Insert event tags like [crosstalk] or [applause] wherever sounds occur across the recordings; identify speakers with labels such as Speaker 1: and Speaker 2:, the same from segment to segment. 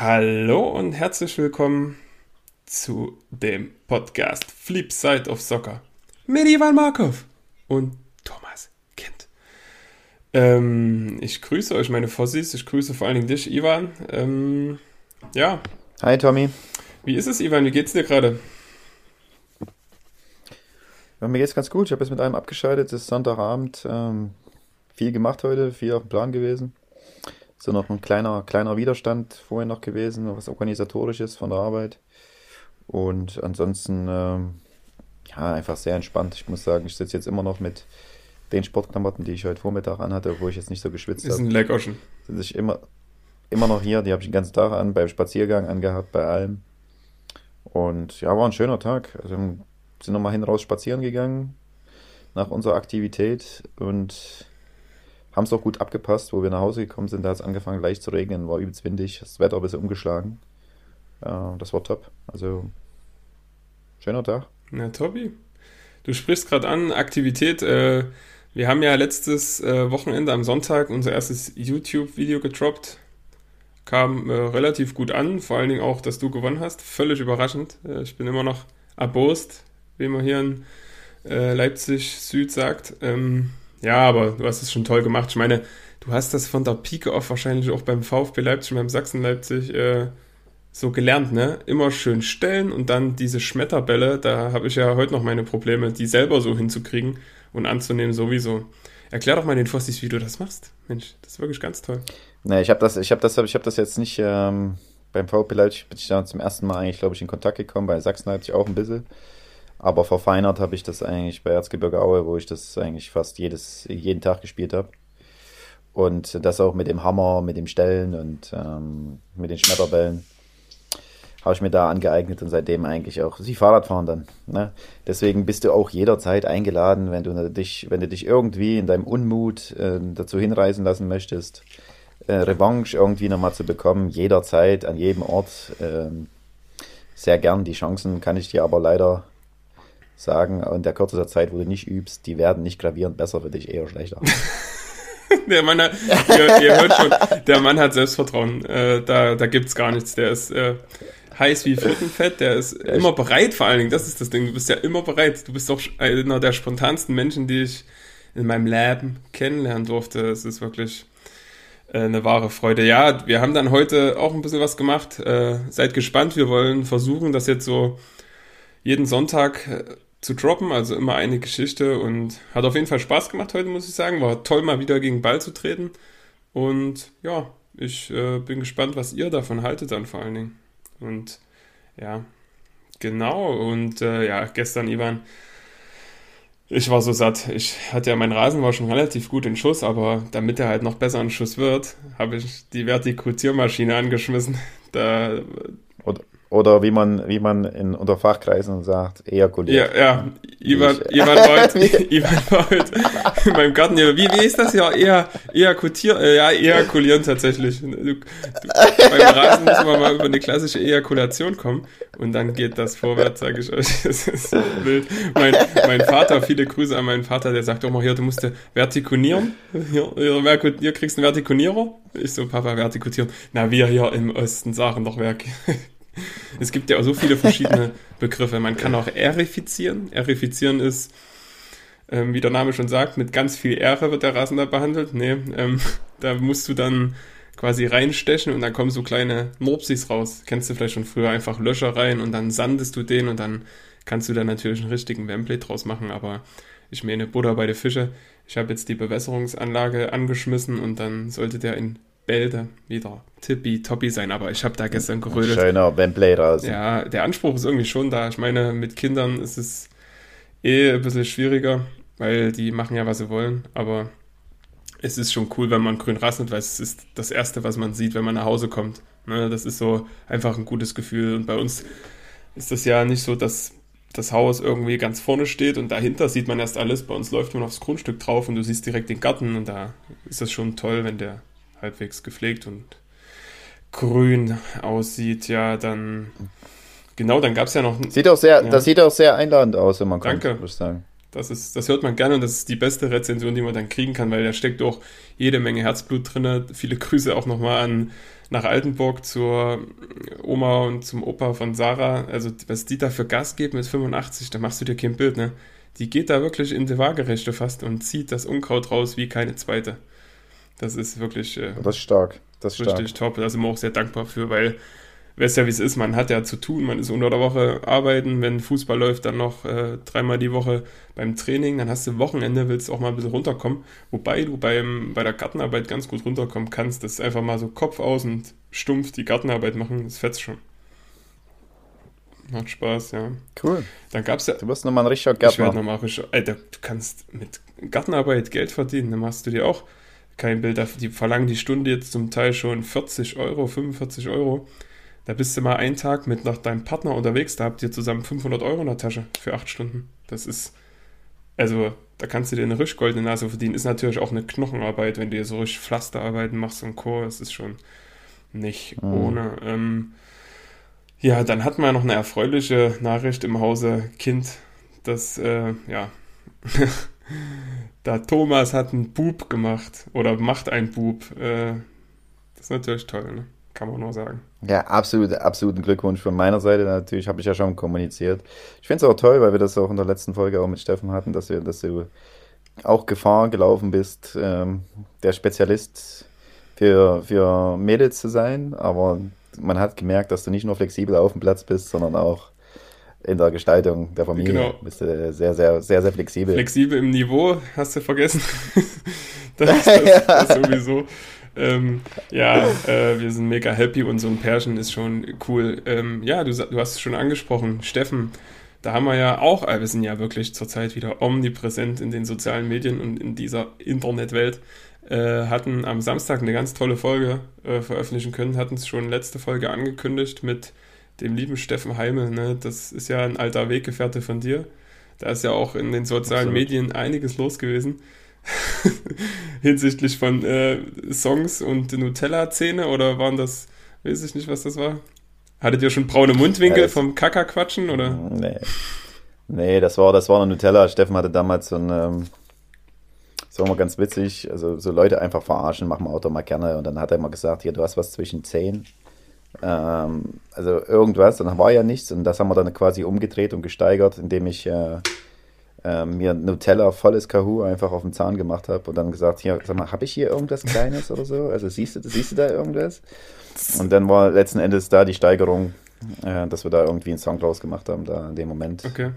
Speaker 1: Hallo und herzlich willkommen zu dem Podcast Flip Side of Soccer mit Ivan Markov und Thomas Kind. Ähm, ich grüße euch, meine Fossis. Ich grüße vor allen Dingen dich, Ivan. Ähm, ja.
Speaker 2: Hi, Tommy.
Speaker 1: Wie ist es, Ivan? Wie geht's dir gerade?
Speaker 2: Ja, mir geht's ganz gut. Ich habe jetzt mit einem abgeschaltet. Es ist Sonntagabend. Ähm, viel gemacht heute, viel auf dem Plan gewesen. So noch ein kleiner, kleiner Widerstand vorher noch gewesen, was organisatorisches von der Arbeit. Und ansonsten, ähm, ja, einfach sehr entspannt. Ich muss sagen, ich sitze jetzt immer noch mit den Sportklamotten, die ich heute Vormittag anhatte, wo ich jetzt nicht so geschwitzt habe.
Speaker 1: Ist ein Leckerchen.
Speaker 2: Sitze ich immer, immer noch hier. Die habe ich den ganzen Tag an, beim Spaziergang angehabt, bei allem. Und ja, war ein schöner Tag. Also sind nochmal hin raus spazieren gegangen nach unserer Aktivität und haben es auch gut abgepasst, wo wir nach Hause gekommen sind. Da hat es angefangen leicht zu regnen, war übelst windig, das Wetter ein bisschen umgeschlagen. Ja, das war top. Also, schöner Tag.
Speaker 1: Na, Tobi. Du sprichst gerade an, Aktivität. Äh, wir haben ja letztes äh, Wochenende am Sonntag unser erstes YouTube-Video gedroppt. Kam äh, relativ gut an, vor allen Dingen auch, dass du gewonnen hast. Völlig überraschend. Äh, ich bin immer noch erbost, wie man hier in äh, Leipzig Süd sagt. Ähm, ja, aber du hast es schon toll gemacht. Ich meine, du hast das von der Pike auf wahrscheinlich auch beim VfB Leipzig, beim Sachsen Leipzig äh, so gelernt, ne? Immer schön stellen und dann diese Schmetterbälle, da habe ich ja heute noch meine Probleme, die selber so hinzukriegen und anzunehmen sowieso. Erklär doch mal den Fossis, wie du das machst. Mensch, das ist wirklich ganz toll.
Speaker 2: Ne, ich habe das, ich habe das, ich habe das jetzt nicht ähm, beim VfB Leipzig bin ich da zum ersten Mal eigentlich, glaube ich, in Kontakt gekommen. Bei Sachsen Leipzig auch ein bisschen. Aber verfeinert habe ich das eigentlich bei Erzgebirge Aue, wo ich das eigentlich fast jedes, jeden Tag gespielt habe. Und das auch mit dem Hammer, mit dem Stellen und ähm, mit den Schmetterbällen habe ich mir da angeeignet und seitdem eigentlich auch sie Fahrradfahren dann. Ne? Deswegen bist du auch jederzeit eingeladen, wenn du dich, wenn du dich irgendwie in deinem Unmut äh, dazu hinreißen lassen möchtest, äh, Revanche irgendwie nochmal zu bekommen, jederzeit, an jedem Ort. Äh, sehr gern. Die Chancen kann ich dir aber leider sagen, in der Kürze der Zeit, wo du nicht übst, die werden nicht gravierend besser für dich, eher schlechter. [laughs]
Speaker 1: der Mann hat, ihr, ihr, hört schon, der Mann hat Selbstvertrauen. Äh, da da es gar nichts. Der ist äh, heiß wie Frittenfett, der ist Echt? immer bereit vor allen Dingen. Das ist das Ding. Du bist ja immer bereit. Du bist doch einer der spontansten Menschen, die ich in meinem Leben kennenlernen durfte. Es ist wirklich äh, eine wahre Freude. Ja, wir haben dann heute auch ein bisschen was gemacht. Äh, seid gespannt. Wir wollen versuchen, das jetzt so jeden Sonntag äh, zu droppen, also immer eine Geschichte und hat auf jeden Fall Spaß gemacht heute, muss ich sagen. War toll, mal wieder gegen Ball zu treten. Und ja, ich äh, bin gespannt, was ihr davon haltet dann vor allen Dingen. Und ja, genau. Und äh, ja, gestern, Ivan, ich war so satt. Ich hatte ja, mein Rasen war schon relativ gut in Schuss, aber damit er halt noch besser in Schuss wird, habe ich die Vertikutiermaschine angeschmissen. Da,
Speaker 2: oder, oder wie man, wie man in, unter Fachkreisen sagt, ejakuliert.
Speaker 1: Ja, ja. Ivan war heute, Ivan war heute in meinem Garten. Wie, wie ist das ja? Eher, ejakutieren, äh, ja, ejakulieren tatsächlich. Du, du, beim Rasen muss man mal über eine klassische Ejakulation kommen und dann geht das vorwärts, sage ich euch. [laughs] Das ist so wild. Mein, mein Vater, viele Grüße an meinen Vater, der sagt auch mal hier, du musst vertikunieren. Hier, hier, hier kriegst du einen Vertikunierer. Ich so, Papa, vertikutieren. Na, wir hier im Osten sagen doch Werk. [laughs] Es gibt ja auch so viele verschiedene [laughs] Begriffe. Man kann auch erifizieren. Erifizieren ist, ähm, wie der Name schon sagt, mit ganz viel Ehre wird der Rasen da behandelt. Nee, ähm, [laughs] da musst du dann quasi reinstechen und dann kommen so kleine Mopsis raus. Kennst du vielleicht schon früher einfach Löcher rein und dann sandest du den und dann kannst du da natürlich einen richtigen Wembley draus machen, aber ich meine Butter bei der Fische. Ich habe jetzt die Bewässerungsanlage angeschmissen und dann sollte der in Bälde wieder tippitoppi sein, aber ich habe da gestern gerödelt.
Speaker 2: Schöner Wembley raus.
Speaker 1: Ja, der Anspruch ist irgendwie schon da. Ich meine, mit Kindern ist es eh ein bisschen schwieriger, weil die machen ja, was sie wollen, aber es ist schon cool, wenn man grün rasselt, weil es ist das Erste, was man sieht, wenn man nach Hause kommt. Ne, das ist so einfach ein gutes Gefühl. Und bei uns ist das ja nicht so, dass das Haus irgendwie ganz vorne steht und dahinter sieht man erst alles. Bei uns läuft man aufs Grundstück drauf und du siehst direkt den Garten und da ist das schon toll, wenn der halbwegs gepflegt und grün aussieht, ja, dann genau, dann gab es ja noch.
Speaker 2: Sieht auch sehr, ja. das sieht auch sehr einladend aus, wenn man
Speaker 1: kommt, Danke.
Speaker 2: muss ich sagen.
Speaker 1: Das, ist, das hört man gerne und das ist die beste Rezension, die man dann kriegen kann, weil da steckt auch jede Menge Herzblut drin. Viele Grüße auch nochmal an nach Altenburg zur Oma und zum Opa von Sarah. Also, was die da für Gas geben mit 85, da machst du dir kein Bild, ne? Die geht da wirklich in die Waagerechte fast und zieht das Unkraut raus wie keine zweite. Das ist wirklich.
Speaker 2: Äh, das ist stark. Das ist
Speaker 1: richtig stark. top. Da sind wir auch sehr dankbar für, weil weißt ja, wie es ist, man hat ja zu tun, man ist unter der Woche arbeiten, wenn Fußball läuft, dann noch äh, dreimal die Woche beim Training, dann hast du Wochenende, willst auch mal ein bisschen runterkommen, wobei du beim, bei der Gartenarbeit ganz gut runterkommen kannst, das ist einfach mal so Kopf aus und stumpf die Gartenarbeit machen, das fetzt schon. Macht Spaß, ja.
Speaker 2: Cool.
Speaker 1: Dann gab's ja.
Speaker 2: Du wirst nochmal ein richtiger Gärtner.
Speaker 1: Ich werde nochmal. Alter, du kannst mit Gartenarbeit Geld verdienen, dann machst du dir auch kein Bild. Die verlangen die Stunde jetzt zum Teil schon 40 Euro, 45 Euro. Da bist du mal einen Tag mit nach deinem Partner unterwegs, da habt ihr zusammen 500 Euro in der Tasche für acht Stunden. Das ist, also, da kannst du dir eine richtig goldene Nase verdienen. Ist natürlich auch eine Knochenarbeit, wenn du dir so richtig Pflasterarbeiten machst und Co. Das ist schon nicht mhm. ohne. Ähm, ja, dann hatten wir noch eine erfreuliche Nachricht im Hause Kind, dass, äh, ja, [laughs] da Thomas hat einen Bub gemacht oder macht einen Bub. Äh, das ist natürlich toll, ne? kann man nur sagen.
Speaker 2: Ja, absolut, absoluten Glückwunsch von meiner Seite. Natürlich habe ich ja schon kommuniziert. Ich finde es auch toll, weil wir das auch in der letzten Folge auch mit Steffen hatten, dass, wir, dass du auch Gefahr gelaufen bist, ähm, der Spezialist für, für Mädels zu sein. Aber man hat gemerkt, dass du nicht nur flexibel auf dem Platz bist, sondern auch in der Gestaltung der Familie. Genau. Bist du sehr, sehr, sehr, sehr flexibel.
Speaker 1: Flexibel im Niveau, hast du vergessen. [laughs] das [laughs] ist das, das sowieso. Ähm, ja, äh, wir sind mega happy und so ein Pärchen ist schon cool. Ähm, ja, du, du hast es schon angesprochen, Steffen. Da haben wir ja auch, äh, wir sind ja wirklich zurzeit wieder omnipräsent in den sozialen Medien und in dieser Internetwelt. Äh, hatten am Samstag eine ganz tolle Folge äh, veröffentlichen können, hatten es schon letzte Folge angekündigt mit dem lieben Steffen Heime. Ne? Das ist ja ein alter Weggefährte von dir. Da ist ja auch in den sozialen Absolut. Medien einiges los gewesen. [laughs] hinsichtlich von äh, Songs und Nutella-Zähne oder waren das, weiß ich nicht, was das war? Hattet ihr schon braune Mundwinkel ja, vom Kaka-Quatschen oder?
Speaker 2: Nee. Nee, das war, das war eine Nutella. Steffen hatte damals so ein, ähm, das war immer ganz witzig, also so Leute einfach verarschen, machen wir Auto mal gerne. Und dann hat er immer gesagt, hier, du hast was zwischen Zehen. Ähm, also irgendwas, dann war ja nichts und das haben wir dann quasi umgedreht und gesteigert, indem ich äh, äh, mir Nutella volles Kahoo einfach auf den Zahn gemacht habe und dann gesagt, hier, sag mal, habe ich hier irgendwas Kleines oder so? Also siehst du, siehst du da irgendwas? Und dann war letzten Endes da die Steigerung, äh, dass wir da irgendwie einen Song draus gemacht haben, da in dem Moment.
Speaker 1: Okay.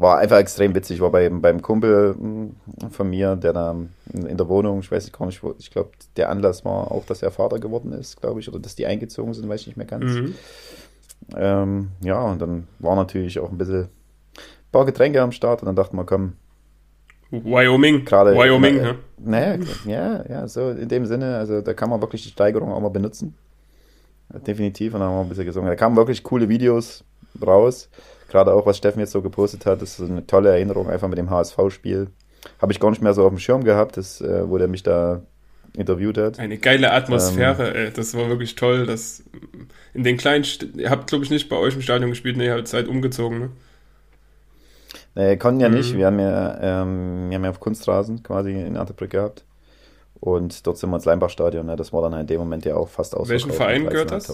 Speaker 2: War einfach extrem witzig. War bei, beim Kumpel hm, von mir, der da in der Wohnung, ich weiß nicht, ich, ich glaube, der Anlass war auch, dass er Vater geworden ist, glaube ich, oder dass die eingezogen sind, weiß ich nicht mehr ganz. Mhm. Ähm, ja, und dann war natürlich auch ein bisschen paar Getränke am Start und dann dachten wir, komm.
Speaker 1: Wyoming.
Speaker 2: Gerade,
Speaker 1: Wyoming,
Speaker 2: äh, ja. ja, ja, so in dem Sinne, also da kann man wirklich die Steigerung auch mal benutzen. Definitiv, und dann haben wir ein bisschen gesungen. Da kamen wirklich coole Videos raus. Gerade auch, was Steffen jetzt so gepostet hat, das ist eine tolle Erinnerung einfach mit dem HSV-Spiel. Habe ich gar nicht mehr so auf dem Schirm gehabt, das, äh, wo der mich da interviewt hat.
Speaker 1: Eine geile Atmosphäre, ähm, ey. Das war wirklich toll. Das in den kleinen, St ihr habt, glaube ich, nicht bei euch im Stadion gespielt, ne, ihr habt Zeit umgezogen, ne?
Speaker 2: Äh, konnten ja mhm. nicht. Wir haben ja, ähm, wir haben ja auf Kunstrasen quasi in Atterbrück gehabt. Und dort sind wir ins Leimbachstadion. Ne? Das war dann in dem Moment ja auch fast aus.
Speaker 1: Welchen Verein gehört das?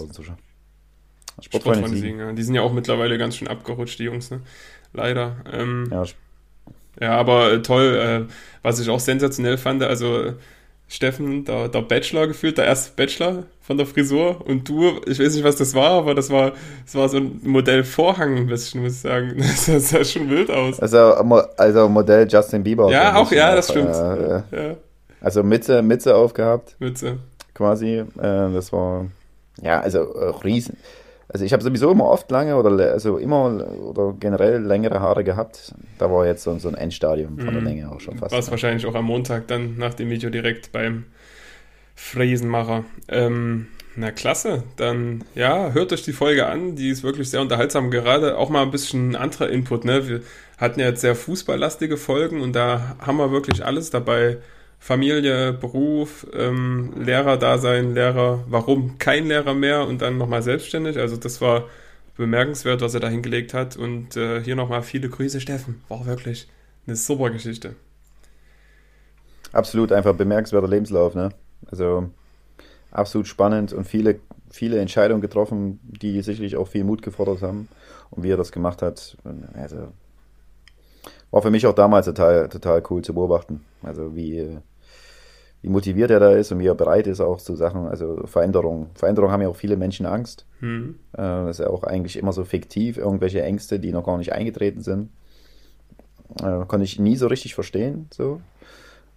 Speaker 1: Sportfreunde Sport Siegen. Ja. Die sind ja auch mittlerweile ganz schön abgerutscht, die Jungs. Ne? Leider. Ähm, ja, ja, aber äh, toll. Äh, was ich auch sensationell fand, also Steffen, der, der Bachelor gefühlt, der erste Bachelor von der Frisur. Und du, ich weiß nicht, was das war, aber das war, das war so ein Modell Vorhang ein bisschen, muss ich sagen. [laughs] Das sah schon wild aus.
Speaker 2: Also, also Modell Justin Bieber.
Speaker 1: Ja, auch, ja, das stimmt. Äh, ja.
Speaker 2: Also Mütze, Mütze aufgehabt.
Speaker 1: Mütze.
Speaker 2: Quasi. Äh, das war, ja, also äh, riesen. Also ich habe sowieso immer oft lange oder also immer oder generell längere Haare gehabt. Da war jetzt so, so ein Endstadium von der mhm. Länge auch schon fast.
Speaker 1: War es wahrscheinlich auch am Montag dann nach dem Video direkt beim Fräsenmacher. Ähm, na klasse, dann ja, hört euch die Folge an, die ist wirklich sehr unterhaltsam. Gerade auch mal ein bisschen anderer Input. Ne? Wir hatten ja jetzt sehr fußballlastige Folgen und da haben wir wirklich alles dabei Familie, Beruf, ähm, Lehrer-Dasein, Lehrer, warum kein Lehrer mehr und dann nochmal selbstständig. Also das war bemerkenswert, was er da hingelegt hat. Und äh, hier nochmal viele Grüße, Steffen. War wirklich eine super Geschichte.
Speaker 2: Absolut, einfach bemerkenswerter Lebenslauf, ne? Also absolut spannend und viele, viele Entscheidungen getroffen, die sicherlich auch viel Mut gefordert haben. Und wie er das gemacht hat, also war für mich auch damals total, total cool zu beobachten. Also wie, wie motiviert er da ist und wie er bereit ist auch zu Sachen, also Veränderungen. Veränderungen haben ja auch viele Menschen Angst. Mhm. Das ist ja auch eigentlich immer so fiktiv, irgendwelche Ängste, die noch gar nicht eingetreten sind. Äh, konnte ich nie so richtig verstehen. So.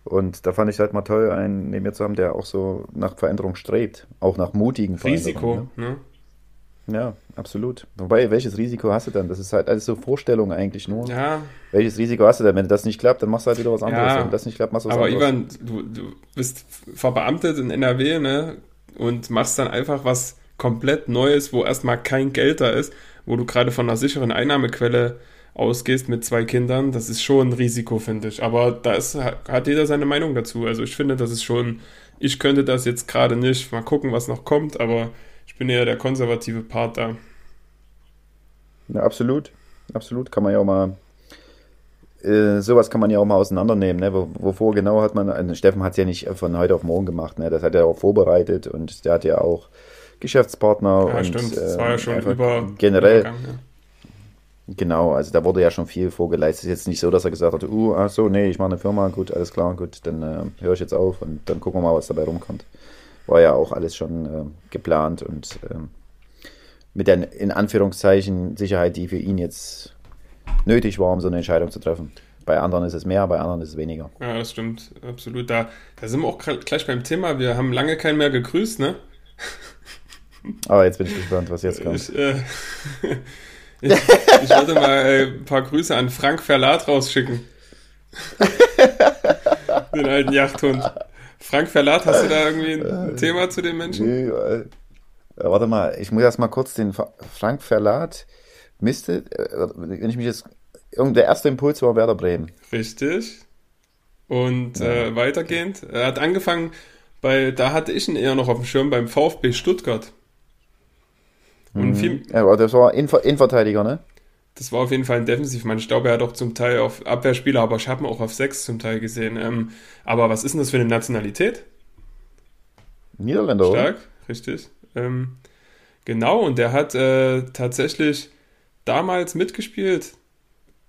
Speaker 2: Und da fand ich halt mal toll, einen neben mir zu haben, der auch so nach Veränderung strebt, auch nach mutigen
Speaker 1: Risiko, ne?
Speaker 2: Ja, absolut. Wobei, welches Risiko hast du dann? Das ist halt alles so Vorstellung eigentlich nur.
Speaker 1: Ja.
Speaker 2: Welches Risiko hast du denn? Wenn das nicht klappt, dann machst du halt wieder was anderes. Ja. Wenn das nicht klappt, machst du was
Speaker 1: Aber
Speaker 2: anderes.
Speaker 1: Aber Ivan, du, du bist verbeamtet in NRW, ne? Und machst dann einfach was komplett Neues, wo erstmal kein Geld da ist, wo du gerade von einer sicheren Einnahmequelle ausgehst mit zwei Kindern, das ist schon ein Risiko, finde ich. Aber da ist, hat jeder seine Meinung dazu. Also ich finde, das ist schon, ich könnte das jetzt gerade nicht. Mal gucken, was noch kommt, aber ich bin eher der konservative Part da.
Speaker 2: Ja, absolut. Absolut. Kann man ja auch mal, äh, sowas kann man ja auch mal auseinandernehmen. Ne? Wovor genau hat man, also Steffen hat es ja nicht von heute auf morgen gemacht. Ne? Das hat er auch vorbereitet und der hat ja auch Geschäftspartner.
Speaker 1: Ja,
Speaker 2: und,
Speaker 1: stimmt. Das war ja schon über
Speaker 2: generell. Ja. Genau, also da wurde ja schon viel vorgeleistet. Es ist jetzt nicht so, dass er gesagt hat, uh, ach so, nee, ich mache eine Firma, gut, alles klar, gut, dann äh, höre ich jetzt auf und dann gucken wir mal, was dabei rumkommt. War ja auch alles schon äh, geplant und äh, mit der in Anführungszeichen Sicherheit, die für ihn jetzt nötig war, um so eine Entscheidung zu treffen. Bei anderen ist es mehr, bei anderen ist es weniger.
Speaker 1: Ja, das stimmt, absolut. Da, da sind wir auch gleich beim Thema. Wir haben lange keinen mehr gegrüßt, ne? [laughs]
Speaker 2: Aber jetzt bin ich gespannt, was jetzt kommt.
Speaker 1: Ich, äh, [laughs] Ich, ich wollte mal äh, ein paar Grüße an Frank Verlat rausschicken. [laughs] Den alten Yachthund. Frank Verlat, hast du da irgendwie ein Thema zu den Menschen? Nee,
Speaker 2: äh, warte mal, ich muss erst mal kurz den Frank Verlat äh, wenn ich mich jetzt. Der erste Impuls war Werder Bremen.
Speaker 1: Richtig. Und ja. äh, weitergehend, er hat angefangen bei, da hatte ich ihn eher noch auf dem Schirm beim VfB Stuttgart.
Speaker 2: Und mhm. viel, ja, das war Innenverteidiger, ne?
Speaker 1: Das war auf jeden Fall ein Defensivmann. Ich glaube, er hat auch zum Teil auf Abwehrspieler, aber ich habe ihn auch auf sechs zum Teil gesehen. Ähm, aber was ist denn das für eine Nationalität?
Speaker 2: Niederländer,
Speaker 1: Stark, oder? richtig. Ähm, genau, und der hat äh, tatsächlich damals mitgespielt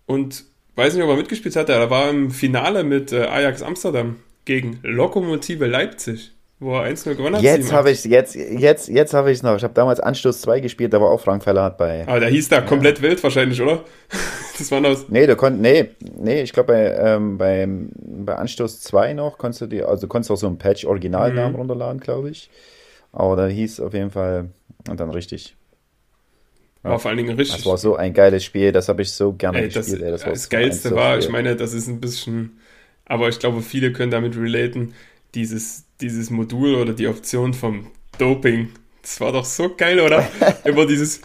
Speaker 1: und weiß nicht, ob er mitgespielt hat, er war im Finale mit äh, Ajax Amsterdam gegen Lokomotive Leipzig wo er 1-0 gewonnen hat.
Speaker 2: Jetzt habe ich jetzt jetzt jetzt habe ich es noch. Ich habe damals Anstoß 2 gespielt, da war auch Frank Verlat bei.
Speaker 1: Aber der hieß da komplett ja. wild wahrscheinlich, oder? [laughs]
Speaker 2: das war das. Nee, du konntest nee, nee, ich glaube bei ähm, bei, bei Anstoß 2 noch konntest du dir also konntest auch so einen Patch Originalnamen mhm. runterladen, glaube ich. Aber da hieß auf jeden Fall und dann richtig.
Speaker 1: War vor allen Dingen richtig.
Speaker 2: Das war so ein geiles Spiel, das habe ich so gerne ey,
Speaker 1: gespielt.
Speaker 2: Das, ey,
Speaker 1: das, das Geilste war, ich meine, das ist ein bisschen, aber ich glaube, viele können damit relaten, dieses dieses Modul oder die Option vom Doping. Das war doch so geil, oder? [laughs] Immer dieses.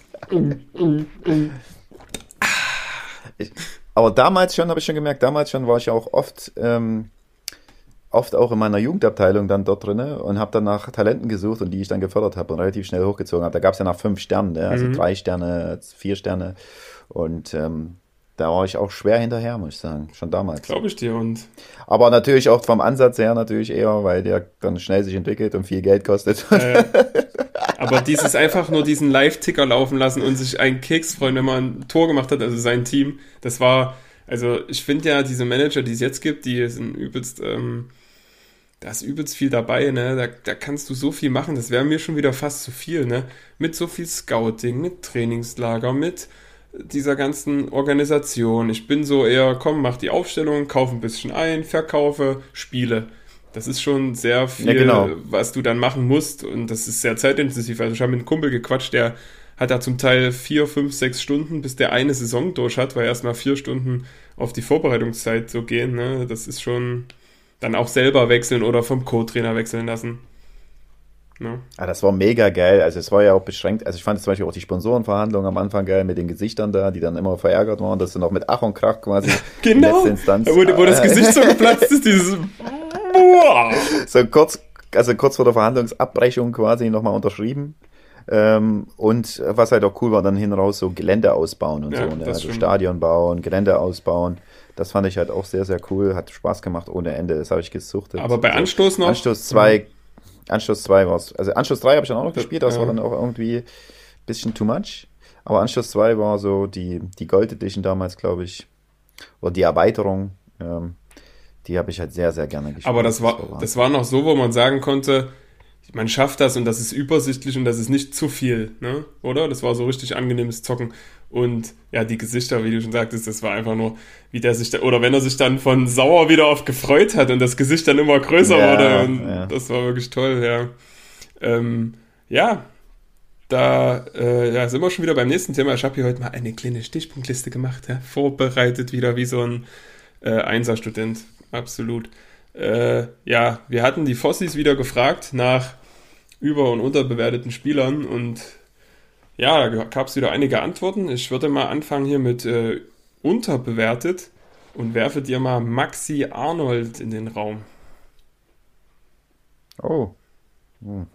Speaker 2: aber damals schon, habe ich schon gemerkt, damals schon war ich auch oft, ähm, oft auch in meiner Jugendabteilung dann dort drin und habe dann nach Talenten gesucht und die ich dann gefördert habe und relativ schnell hochgezogen habe. Da gab es ja nach fünf Sternen, ne? also mhm. drei Sterne, vier Sterne. Und ähm, da war ich auch schwer hinterher, muss ich sagen, schon damals.
Speaker 1: Glaube ich dir und.
Speaker 2: Aber natürlich auch vom Ansatz her natürlich eher, weil der dann schnell sich entwickelt und viel Geld kostet. Äh, [laughs]
Speaker 1: aber dieses einfach nur diesen Live-Ticker laufen lassen und sich einen Keks freuen, wenn man ein Tor gemacht hat, also sein Team, das war, also ich finde ja diese Manager, die es jetzt gibt, die sind übelst, ähm, da ist übelst viel dabei, ne? Da, da kannst du so viel machen, das wäre mir schon wieder fast zu viel, ne? Mit so viel Scouting, mit Trainingslager, mit dieser ganzen Organisation. Ich bin so eher, komm, mach die Aufstellung, kaufe ein bisschen ein, verkaufe, spiele. Das ist schon sehr viel, ja, genau. was du dann machen musst und das ist sehr zeitintensiv. Also ich habe mit einem Kumpel gequatscht, der hat da zum Teil vier, fünf, sechs Stunden, bis der eine Saison durch hat, weil erstmal vier Stunden auf die Vorbereitungszeit so gehen. Ne? Das ist schon dann auch selber wechseln oder vom Co-Trainer wechseln lassen.
Speaker 2: Ja. Ah, das war mega geil. Also es war ja auch beschränkt. Also ich fand zum Beispiel auch die Sponsorenverhandlungen am Anfang geil mit den Gesichtern da, die dann immer verärgert waren, dass sie noch mit Ach und Krach quasi [laughs]
Speaker 1: genau. letzte Instanz. Wo, wo das Gesicht so geplatzt ist, dieses [laughs]
Speaker 2: so kurz, also kurz vor der Verhandlungsabbrechung quasi nochmal unterschrieben. Ähm, und was halt auch cool war, dann hin raus so Gelände ausbauen und ja, so, ne? also Stadion bauen, Gelände ausbauen. Das fand ich halt auch sehr, sehr cool. Hat Spaß gemacht ohne Ende. Das habe ich gesuchtet.
Speaker 1: Aber bei Anstoß noch?
Speaker 2: Anstoß 2, Anstoß 2 war es. Also Anstoß 3 habe ich dann auch noch gespielt, das ja. war dann auch irgendwie ein bisschen too much. Aber Anstoß 2 war so die, die Gold Edition damals, glaube ich. Oder die Erweiterung. Ähm, die habe ich halt sehr, sehr gerne gespielt.
Speaker 1: Aber das war, das war noch so, wo man sagen konnte, man schafft das und das ist übersichtlich und das ist nicht zu viel, ne? Oder? Das war so richtig angenehmes Zocken. Und ja, die Gesichter, wie du schon sagtest, das war einfach nur, wie der sich da, oder wenn er sich dann von sauer wieder auf gefreut hat und das Gesicht dann immer größer ja, wurde. Und ja. Das war wirklich toll, ja. Ähm, ja, da äh, ja, sind wir schon wieder beim nächsten Thema. Ich habe hier heute mal eine kleine Stichpunktliste gemacht, ja? vorbereitet wieder wie so ein äh, Einserstudent. Absolut. Äh, ja, wir hatten die Fossis wieder gefragt nach über- und unterbewerteten Spielern und ja, da gab es wieder einige Antworten. Ich würde mal anfangen hier mit äh, unterbewertet und werfe dir mal Maxi Arnold in den Raum.
Speaker 2: Oh. Hm.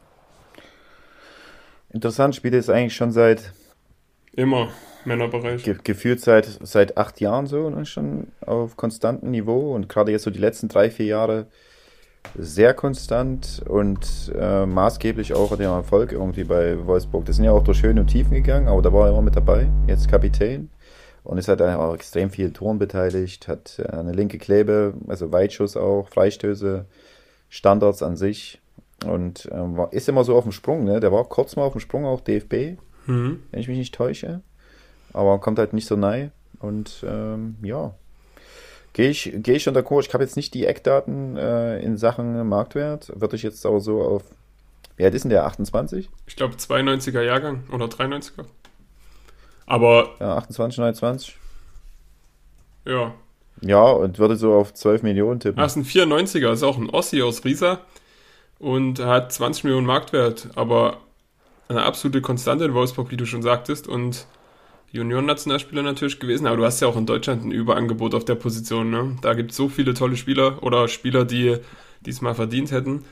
Speaker 2: Interessant, spielt es eigentlich schon seit.
Speaker 1: Immer, Männerbereich.
Speaker 2: Ge gefühlt seit, seit acht Jahren so, ne, schon auf konstantem Niveau und gerade jetzt so die letzten drei, vier Jahre sehr konstant und äh, maßgeblich auch der Erfolg irgendwie bei Wolfsburg. Das sind ja auch durch Höhen und Tiefen gegangen, aber da war er immer mit dabei, jetzt Kapitän. Und ist halt auch extrem viel Toren beteiligt, hat äh, eine linke Klebe, also Weitschuss auch, Freistöße, Standards an sich. Und äh, war, ist immer so auf dem Sprung, ne? Der war kurz mal auf dem Sprung, auch DFB, mhm. wenn ich mich nicht täusche. Aber kommt halt nicht so nahe. Und ähm, ja, Gehe ich, geh ich schon d'accord. Ich habe jetzt nicht die Eckdaten äh, in Sachen Marktwert. Würde ich jetzt aber so auf. Wie alt ist denn der? 28?
Speaker 1: Ich glaube 92er Jahrgang oder 93er. Aber.
Speaker 2: Ja, 28, 29.
Speaker 1: Ja.
Speaker 2: Ja, und würde so auf 12 Millionen tippen.
Speaker 1: Ah, ist ein 94er, ist auch ein Ossi aus Riesa und hat 20 Millionen Marktwert, aber eine absolute Konstante in Wolfsburg, wie du schon sagtest. Und Junioren-Nationalspieler natürlich gewesen, aber du hast ja auch in Deutschland ein Überangebot auf der Position. Ne? Da gibt es so viele tolle Spieler oder Spieler, die diesmal verdient hätten.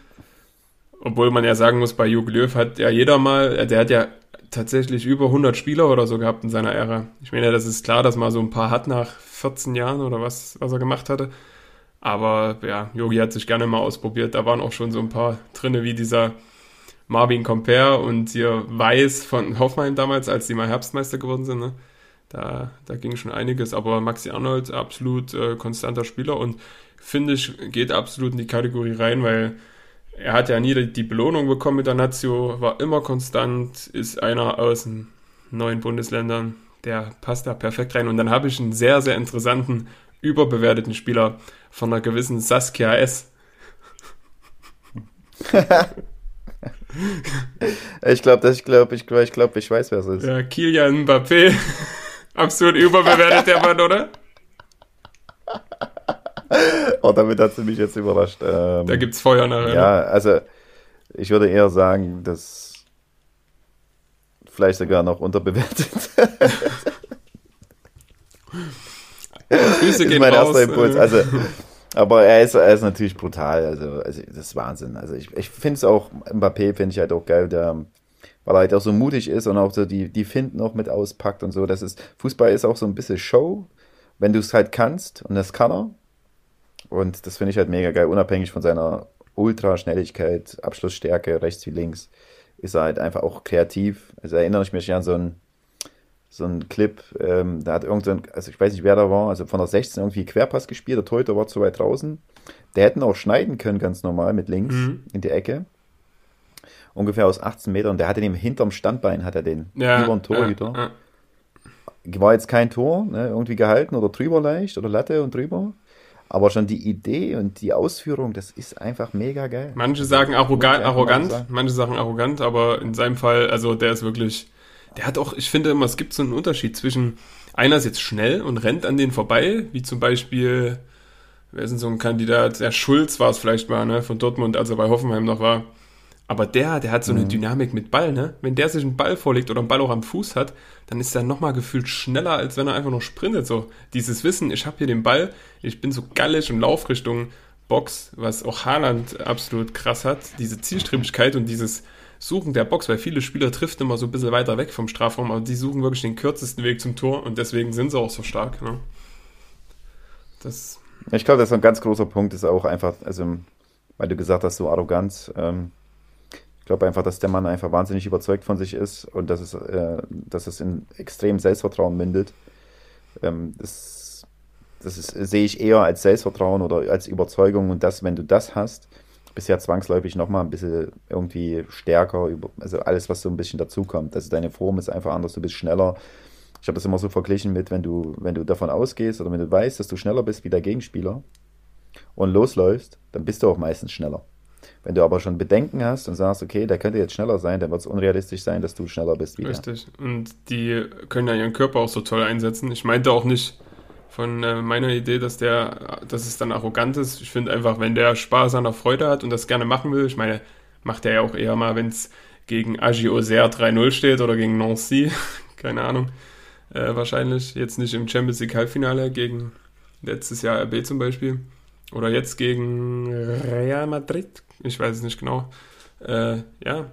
Speaker 1: Obwohl man ja sagen muss, bei Jogi Löw hat ja jeder mal, äh, der hat ja tatsächlich über 100 Spieler oder so gehabt in seiner Ära. Ich meine, das ist klar, dass man so ein paar hat nach 14 Jahren oder was, was er gemacht hatte. Aber ja, Yogi hat sich gerne mal ausprobiert. Da waren auch schon so ein paar drinne, wie dieser Marvin Compare und hier Weiß von Hoffmann damals, als die mal Herbstmeister geworden sind. Ne? Da, da ging schon einiges, aber Maxi Arnold, absolut äh, konstanter Spieler und finde ich, geht absolut in die Kategorie rein, weil er hat ja nie die Belohnung bekommen mit der Nazio, war immer konstant, ist einer aus den neuen Bundesländern, der passt da perfekt rein. Und dann habe ich einen sehr, sehr interessanten, überbewerteten Spieler von einer gewissen Saskia S. [laughs]
Speaker 2: ich glaube, ich glaube, ich, ich, glaub, ich weiß, wer es ist.
Speaker 1: Ja, Kilian Mbappé. [laughs] Absolut überbewertet der Mann, oder?
Speaker 2: oh, damit hat sie mich jetzt überrascht. Ähm,
Speaker 1: da gibt's Feuer nachher.
Speaker 2: Ja, also ich würde eher sagen, dass vielleicht sogar noch unterbewertet.
Speaker 1: Grüße [laughs] gehen mein raus. erster
Speaker 2: Impuls. Also aber er ist, er ist natürlich brutal. Also, also das ist Wahnsinn. Also ich, ich finde es auch, Mbappé finde ich halt auch geil, der, weil er halt auch so mutig ist und auch so die, die Finden auch mit auspackt und so. Das ist, Fußball ist auch so ein bisschen Show, wenn du es halt kannst und das kann er. Und das finde ich halt mega geil, unabhängig von seiner Ultraschnelligkeit, Abschlussstärke, rechts wie links, ist er halt einfach auch kreativ. Also erinnere ich mich an so ein so ein Clip, ähm, da hat irgend so ein, also ich weiß nicht, wer da war, also von der 16 irgendwie Querpass gespielt, der Torhüter war zu weit draußen. Der hätten auch schneiden können, ganz normal, mit links mhm. in die Ecke. Ungefähr aus 18 Metern. Der hatte den hinterm Standbein, hat er den,
Speaker 1: ja,
Speaker 2: über den Torhüter. Ja, ja. War jetzt kein Tor, ne, irgendwie gehalten oder drüber leicht oder Latte und drüber. Aber schon die Idee und die Ausführung, das ist einfach mega geil.
Speaker 1: Manche sagen arrogant, arrogant manche sagen arrogant, aber in seinem Fall, also der ist wirklich der hat auch, ich finde immer, es gibt so einen Unterschied zwischen einer ist jetzt schnell und rennt an denen vorbei, wie zum Beispiel, wer ist denn so ein Kandidat? Der Schulz war es vielleicht mal, ne, von Dortmund, als er bei Hoffenheim noch war. Aber der, der hat so eine mhm. Dynamik mit Ball, ne? Wenn der sich einen Ball vorlegt oder einen Ball auch am Fuß hat, dann ist er nochmal gefühlt schneller, als wenn er einfach nur sprintet. So dieses Wissen, ich habe hier den Ball, ich bin so gallig und Laufrichtung Box, was auch Haaland absolut krass hat. Diese Zielstrebigkeit und dieses Suchen der Box, weil viele Spieler trifft immer so ein bisschen weiter weg vom Strafraum, aber die suchen wirklich den kürzesten Weg zum Tor und deswegen sind sie auch so stark. Ne?
Speaker 2: Das ich glaube, das ist ein ganz großer Punkt, ist auch einfach, also, weil du gesagt hast, so Arroganz. Ähm, ich glaube einfach, dass der Mann einfach wahnsinnig überzeugt von sich ist und dass es, äh, dass es in extrem Selbstvertrauen mündet. Ähm, das das ist, sehe ich eher als Selbstvertrauen oder als Überzeugung und das, wenn du das hast, bist ja zwangsläufig nochmal ein bisschen irgendwie stärker, also alles, was so ein bisschen dazukommt. Also deine Form ist einfach anders, du bist schneller, ich habe das immer so verglichen mit, wenn du, wenn du davon ausgehst oder wenn du weißt, dass du schneller bist wie der Gegenspieler und losläufst, dann bist du auch meistens schneller. Wenn du aber schon Bedenken hast und sagst, okay, der könnte jetzt schneller sein, dann wird es unrealistisch sein, dass du schneller bist
Speaker 1: wie Richtig. Und die können ja ihren Körper auch so toll einsetzen. Ich meinte auch nicht von äh, meiner Idee, dass der, dass es dann arrogant ist. Ich finde einfach, wenn der Spaß an der Freude hat und das gerne machen will, ich meine, macht er ja auch eher mal, wenn es gegen Agi Auxerre 3-0 steht oder gegen Nancy, [laughs] keine Ahnung, äh, wahrscheinlich. Jetzt nicht im Champions League Halbfinale gegen letztes Jahr RB zum Beispiel. Oder jetzt gegen Real Madrid. Ich weiß es nicht genau. Äh, ja.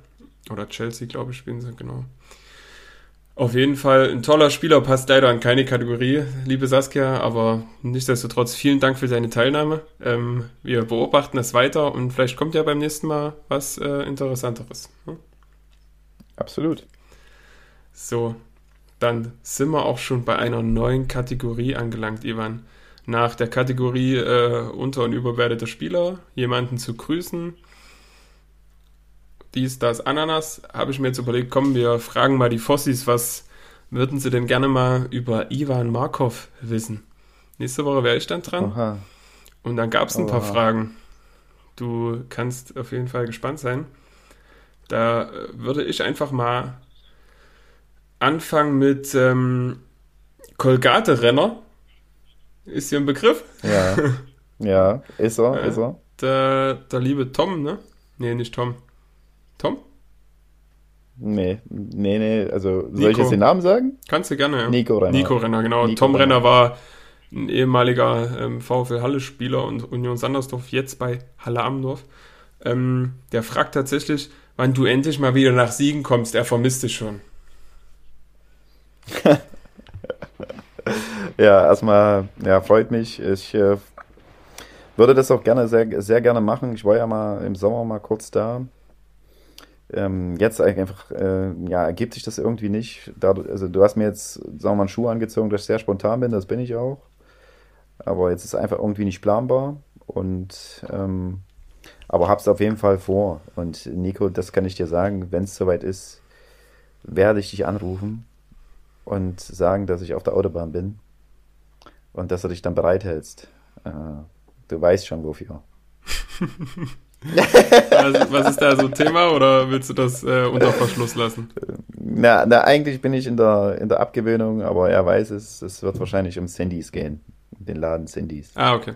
Speaker 1: Oder Chelsea, glaube ich, spielen sie, genau. Auf jeden Fall ein toller Spieler, passt leider an keine Kategorie, liebe Saskia, aber nichtsdestotrotz vielen Dank für deine Teilnahme. Ähm, wir beobachten es weiter und vielleicht kommt ja beim nächsten Mal was äh, Interessanteres. Hm?
Speaker 2: Absolut.
Speaker 1: So, dann sind wir auch schon bei einer neuen Kategorie angelangt, Ivan. Nach der Kategorie äh, unter- und überwertete Spieler, jemanden zu grüßen, dies, das, Ananas, habe ich mir jetzt überlegt, komm, wir fragen mal die Fossis, was würden sie denn gerne mal über Ivan Markov wissen? Nächste Woche wäre ich dann dran. Oha. Und dann gab es ein Oha. paar Fragen. Du kannst auf jeden Fall gespannt sein. Da äh, würde ich einfach mal anfangen mit ähm, Kolgate-Renner. Ist hier ein Begriff?
Speaker 2: Ja. [laughs] Ja, ist er, ist er.
Speaker 1: Der, der liebe Tom, ne? Nee, nicht Tom. Tom?
Speaker 2: Nee, nee, nee, also Nico. soll ich jetzt den Namen sagen?
Speaker 1: Kannst du gerne, ja.
Speaker 2: Nico Renner.
Speaker 1: Nico Renner, genau. Nico Tom Renner. Renner war ein ehemaliger ähm, VfL Halle-Spieler und Union Sandersdorf, jetzt bei Halle Amdorf. Ähm, der fragt tatsächlich, wann du endlich mal wieder nach Siegen kommst. Er vermisst dich schon. [laughs]
Speaker 2: ja, erstmal, ja, freut mich. Ich äh, würde das auch gerne, sehr, sehr gerne machen. Ich war ja mal im Sommer mal kurz da. Ähm, jetzt einfach, äh, ja, ergibt sich das irgendwie nicht. Da, also du hast mir jetzt, sagen wir mal, einen Schuh angezogen, dass ich sehr spontan bin, das bin ich auch. Aber jetzt ist es einfach irgendwie nicht planbar. Und ähm, aber hab's auf jeden Fall vor. Und Nico, das kann ich dir sagen, wenn es soweit ist, werde ich dich anrufen und sagen, dass ich auf der Autobahn bin und dass du dich dann bereithältst. Äh, du weißt schon wofür. [laughs] [laughs]
Speaker 1: was, was, ist da so Thema oder willst du das äh, unter Verschluss lassen?
Speaker 2: Na, na, eigentlich bin ich in der, in der Abgewöhnung, aber er weiß es, es wird wahrscheinlich um Sindys gehen. Den Laden Sindys.
Speaker 1: Ah, okay.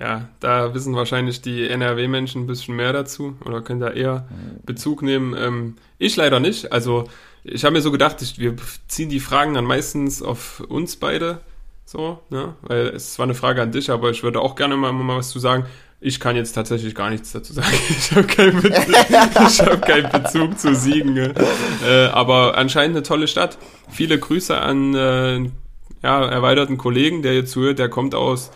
Speaker 1: Ja, da wissen wahrscheinlich die NRW-Menschen ein bisschen mehr dazu oder können da eher mhm. Bezug nehmen. Ähm, ich leider nicht. Also ich habe mir so gedacht, ich, wir ziehen die Fragen dann meistens auf uns beide, so, ne? Weil es war eine Frage an dich, aber ich würde auch gerne mal, mal was zu sagen. Ich kann jetzt tatsächlich gar nichts dazu sagen. [laughs] Ich habe keinen, Bezug, hab keinen Bezug zu Siegen. Ne? Äh, aber anscheinend eine tolle Stadt. Viele Grüße an äh, ja, erweiterten Kollegen, der jetzt zuhört. Der kommt aus,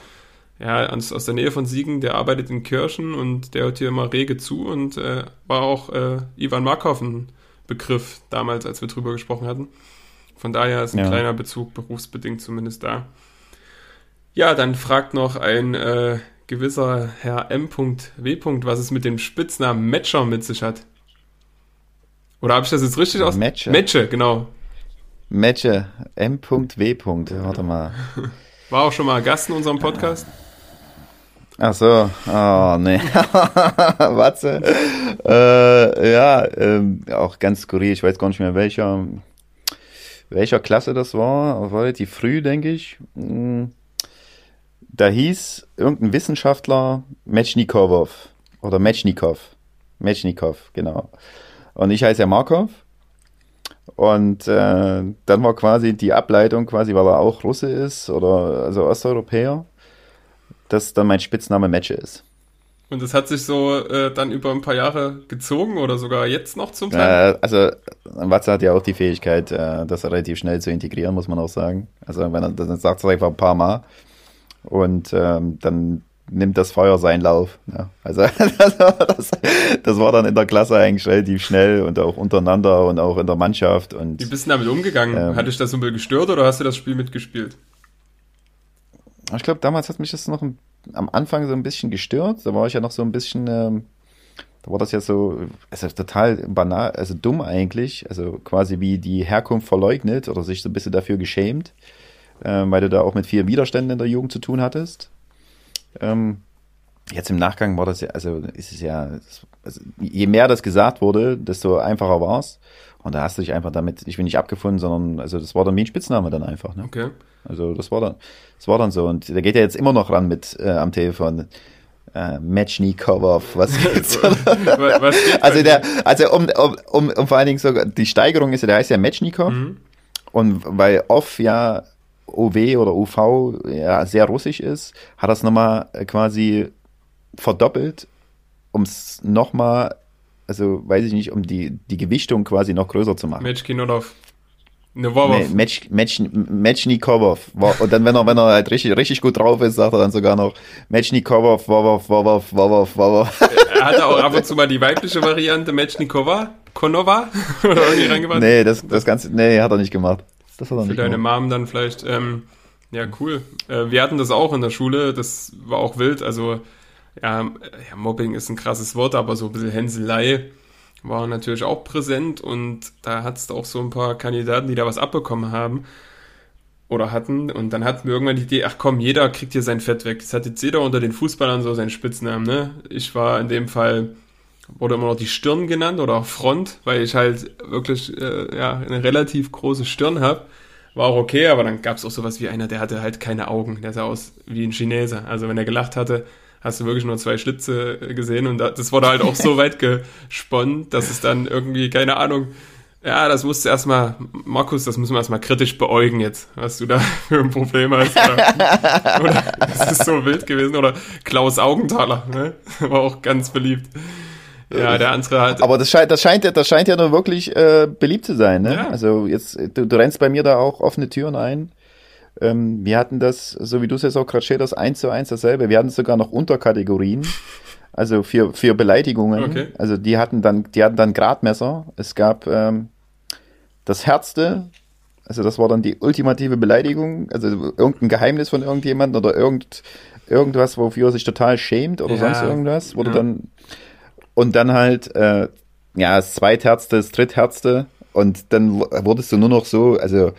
Speaker 1: ja, aus, aus der Nähe von Siegen. Der arbeitet in Kirchen und der hört hier immer rege zu und äh, war auch äh, Ivan Markov ein Begriff damals, als wir drüber gesprochen hatten. Von daher ist ein ja. kleiner Bezug berufsbedingt zumindest da. Ja, dann fragt noch ein äh, gewisser Herr M.W. was es mit dem Spitznamen Matcher mit sich hat. Oder habe ich das jetzt richtig aus?
Speaker 2: Matcher.
Speaker 1: Matcher, genau.
Speaker 2: Matcher, M.W. Warte mal. [laughs]
Speaker 1: War auch schon mal Gast in unserem Podcast?
Speaker 2: Ach so, oh nee. [laughs] Watze. Äh, ja, ähm, auch ganz skurril, ich weiß gar nicht mehr welcher, welcher Klasse das war, relativ früh, denke ich. Da hieß irgendein Wissenschaftler Metschnikow oder Metschnikow. Metschnikow, genau. Und ich heiße ja Markov. Und äh, dann war quasi die Ableitung, quasi, weil er auch Russe ist oder also Osteuropäer dass dann mein Spitzname Matche ist.
Speaker 1: Und das hat sich so äh, dann über ein paar Jahre gezogen oder sogar jetzt noch zum Teil?
Speaker 2: Äh, also Watze hat ja auch die Fähigkeit, äh, das relativ schnell zu integrieren, muss man auch sagen. Also wenn er das sagt es einfach ein paar Mal und ähm, dann nimmt das Feuer seinen Lauf. Ja. Also [laughs] das, das, das, war dann in der Klasse eigentlich relativ schnell und auch untereinander und auch in der Mannschaft. Und,
Speaker 1: Wie bist du damit umgegangen? Ähm, Hat dich das so ein bisschen gestört oder hast du das Spiel mitgespielt?
Speaker 2: Ich glaube, damals hat mich das noch ein, am Anfang so ein bisschen gestört. Da war ich ja noch so ein bisschen, ähm, da war das ja so, also total banal, also dumm eigentlich. Also quasi wie die Herkunft verleugnet oder sich so ein bisschen dafür geschämt, ähm, weil du da auch mit vielen Widerständen in der Jugend zu tun hattest. Ähm, jetzt im Nachgang war das ja, also ist es ja, also je mehr das gesagt wurde, desto einfacher war es. Und da hast du dich einfach damit, ich bin nicht abgefunden, sondern also das war dann wie ein Spitzname dann einfach. Ne?
Speaker 1: Okay.
Speaker 2: Also das war dann, das war dann so. Und der geht ja jetzt immer noch ran mit äh, am Telefon. Äh, Matchnikov, was geht's? [laughs] was geht's also der, also um, um, um, um vor allen Dingen so, die Steigerung ist ja, der heißt ja Matchnikov. Mhm. Und weil Off ja OW oder UV ja sehr russisch ist, hat das nochmal quasi verdoppelt, um es nochmal, also weiß ich nicht, um die, die Gewichtung quasi noch größer zu machen.
Speaker 1: Metschkinodov. Ne, Wobov.
Speaker 2: Metsch, Metsch, Metschnikov. Und dann, wenn er, wenn er halt richtig, richtig gut drauf ist, sagt er dann sogar noch Metschnikov, Wobov, Wobov, Wobov, Wobov.
Speaker 1: Er hatte auch ab und zu mal die weibliche Variante Metschnikova, Konova, [laughs] oder
Speaker 2: irgendwie reingebracht. Nee, das, das Ganze, nee, hat er nicht gemacht. Das
Speaker 1: er Für deine. Mom dann vielleicht, ähm, ja, cool. Äh, wir hatten das auch in der Schule, das war auch wild, also, ja, ja, Mobbing ist ein krasses Wort, aber so ein bisschen Hänselei war natürlich auch präsent und da hat es auch so ein paar Kandidaten, die da was abbekommen haben oder hatten und dann hatten wir irgendwann die Idee, ach komm, jeder kriegt hier sein Fett weg. Das hat jetzt jeder unter den Fußballern so seinen Spitznamen, ne? Ich war in dem Fall, wurde immer noch die Stirn genannt oder auch Front, weil ich halt wirklich äh, ja, eine relativ große Stirn habe. War auch okay, aber dann gab es auch sowas wie einer, der hatte halt keine Augen, der sah aus wie ein Chinese. Also wenn er gelacht hatte, hast du wirklich nur zwei Schlitze äh, gesehen und das wurde halt auch so [laughs] weit gesponnen, dass es dann irgendwie, keine Ahnung, ja, das musst du erstmal, Markus, das müssen wir erstmal kritisch beäugen jetzt, was du da [laughs] für ein Problem hast. Oder, [laughs] oder das ist so wild gewesen. Oder Klaus Augenthaler, ne? War auch ganz beliebt. Ja, der andere hat.
Speaker 2: Aber das scheint, das scheint, das scheint ja nur wirklich äh, beliebt zu sein, ne? Ja. Also jetzt, du, du rennst bei mir da auch offene Türen ein. Ähm, wir hatten das, so wie du es jetzt auch gerade das eins zu eins dasselbe. Wir hatten sogar noch Unterkategorien. [laughs] Also für, für Beleidigungen. Okay. Also die hatten dann, die hatten dann Gradmesser. Es gab ähm, das Herzte, also das war dann die ultimative Beleidigung, also irgendein Geheimnis von irgendjemandem oder irgend, irgendwas, wofür er sich total schämt oder ja. sonst irgendwas, wurde ja. dann und dann halt äh, ja das Zweitherzte, das Drittherzte und dann wurdest du nur noch so, also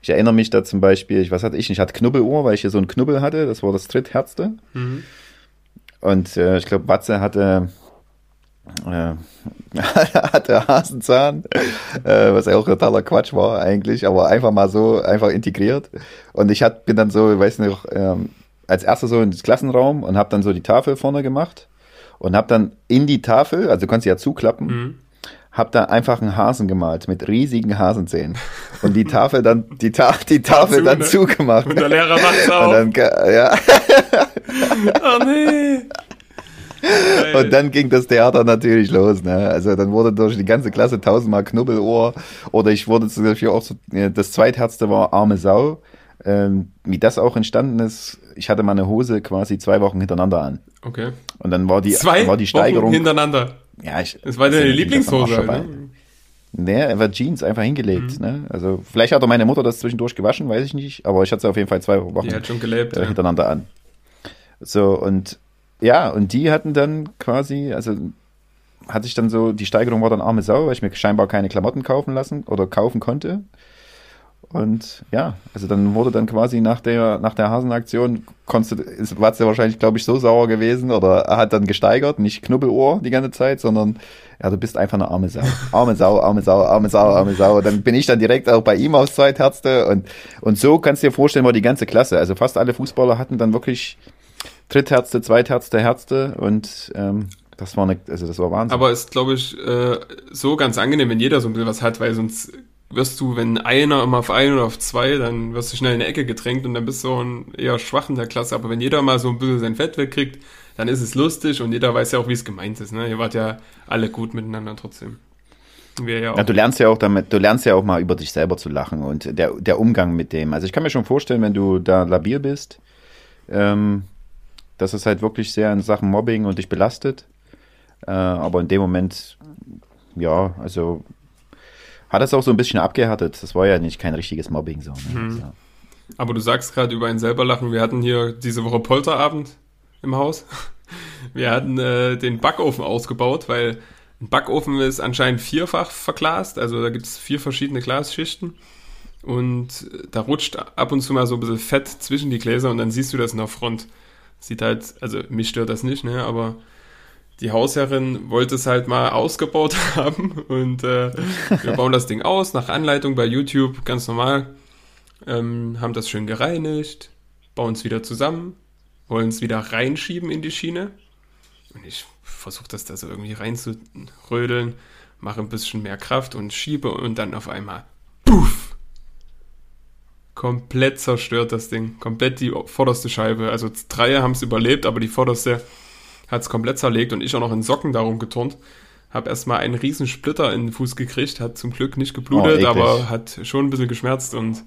Speaker 2: ich erinnere mich da zum Beispiel, ich, was hatte ich? Ich hatte Knubbelohr, weil ich hier so einen Knubbel hatte. Das war das Drittherzte. Mhm. Und äh, ich glaube, Watze hatte, äh, [laughs] hatte Hasenzahn, äh, was ja auch totaler Quatsch war eigentlich, aber einfach mal so, einfach integriert. Und ich hat, bin dann so, ich weiß nicht, ähm, als erster so ins Klassenraum und habe dann so die Tafel vorne gemacht und habe dann in die Tafel, also du kannst sie ja zuklappen, mhm habe da einfach einen Hasen gemalt mit riesigen Hasenzähnen und die Tafel dann die, Ta die Tafel dann ne? zugemacht. Und
Speaker 1: der Lehrer macht's [laughs] auch. Und dann, ja. [laughs]
Speaker 2: oh nee. [laughs] Und dann ging das Theater natürlich los. Ne? Also dann wurde durch die ganze Klasse tausendmal Knubbelohr oder ich wurde zum Beispiel auch so, das zweithärtste war arme Sau. Ähm, wie das auch entstanden ist, ich hatte meine Hose quasi zwei Wochen hintereinander an.
Speaker 1: Okay.
Speaker 2: Und dann war die, zwei war die Steigerung. Wochen
Speaker 1: hintereinander.
Speaker 2: Ja, ich.
Speaker 1: Das war deine Lieblingshose, ne?
Speaker 2: Nee, er war Jeans einfach hingelegt. Mhm. Ne? Also vielleicht hat auch meine Mutter das zwischendurch gewaschen, weiß ich nicht. Aber ich hatte sie auf jeden Fall zwei Wochen
Speaker 1: die hat schon gelebt,
Speaker 2: äh, hintereinander ja. an. So und ja, und die hatten dann quasi, also hatte ich dann so, die Steigerung war dann arme Sau, weil ich mir scheinbar keine Klamotten kaufen lassen oder kaufen konnte. Und ja, also dann wurde dann quasi nach der, nach der Hasenaktion, ist Watze wahrscheinlich, glaube ich, so sauer gewesen oder er hat dann gesteigert, nicht Knubbelohr die ganze Zeit, sondern ja, du bist einfach eine arme Sau. Arme Sau, arme Sau, arme Sau, arme Sau. Dann bin ich dann direkt auch bei ihm aufs Zweitherzte und, und so kannst du dir vorstellen, war die ganze Klasse. Also fast alle Fußballer hatten dann wirklich Drittherzte, Zweitherzte, Herzte und ähm, das war eine, also das war Wahnsinn.
Speaker 1: Aber ist, glaube ich, äh, so ganz angenehm, wenn jeder so ein bisschen was hat, weil sonst wirst du, wenn einer immer auf ein oder auf zwei, dann wirst du schnell in eine Ecke gedrängt und dann bist du ein eher schwach in der Klasse. Aber wenn jeder mal so ein bisschen sein Fett wegkriegt, dann ist es lustig und jeder weiß ja auch, wie es gemeint ist. Ne? Ihr wart ja alle gut miteinander trotzdem.
Speaker 2: Wir ja, auch. ja du lernst ja auch damit, du lernst ja auch mal über dich selber zu lachen und der, der Umgang mit dem. Also ich kann mir schon vorstellen, wenn du da labil bist, ähm, dass es halt wirklich sehr in Sachen Mobbing und dich belastet. Äh, aber in dem Moment, ja, also hat es auch so ein bisschen abgehärtet. Das war ja nicht kein richtiges Mobbing so. Ne? Mhm.
Speaker 1: so. Aber du sagst gerade über einen selber lachen. Wir hatten hier diese Woche Polterabend im Haus. [laughs] Wir hatten äh, den Backofen ausgebaut, weil ein Backofen ist anscheinend vierfach verglast. Also da gibt es vier verschiedene Glasschichten. Und da rutscht ab und zu mal so ein bisschen Fett zwischen die Gläser und dann siehst du das in der Front. Sieht halt, also mich stört das nicht, ne? Aber die Hausherrin wollte es halt mal ausgebaut [laughs] haben und äh, wir bauen das Ding aus nach Anleitung bei YouTube, ganz normal. Ähm, haben das schön gereinigt, bauen es wieder zusammen, wollen es wieder reinschieben in die Schiene. Und ich versuche das da so irgendwie reinzurödeln, mache ein bisschen mehr Kraft und schiebe und dann auf einmal, puff, komplett zerstört das Ding. Komplett die vorderste Scheibe. Also drei haben es überlebt, aber die vorderste hat es komplett zerlegt und ich auch noch in Socken darum geturnt. Hab erstmal einen riesen Splitter in den Fuß gekriegt, hat zum Glück nicht geblutet, oh, aber hat schon ein bisschen geschmerzt und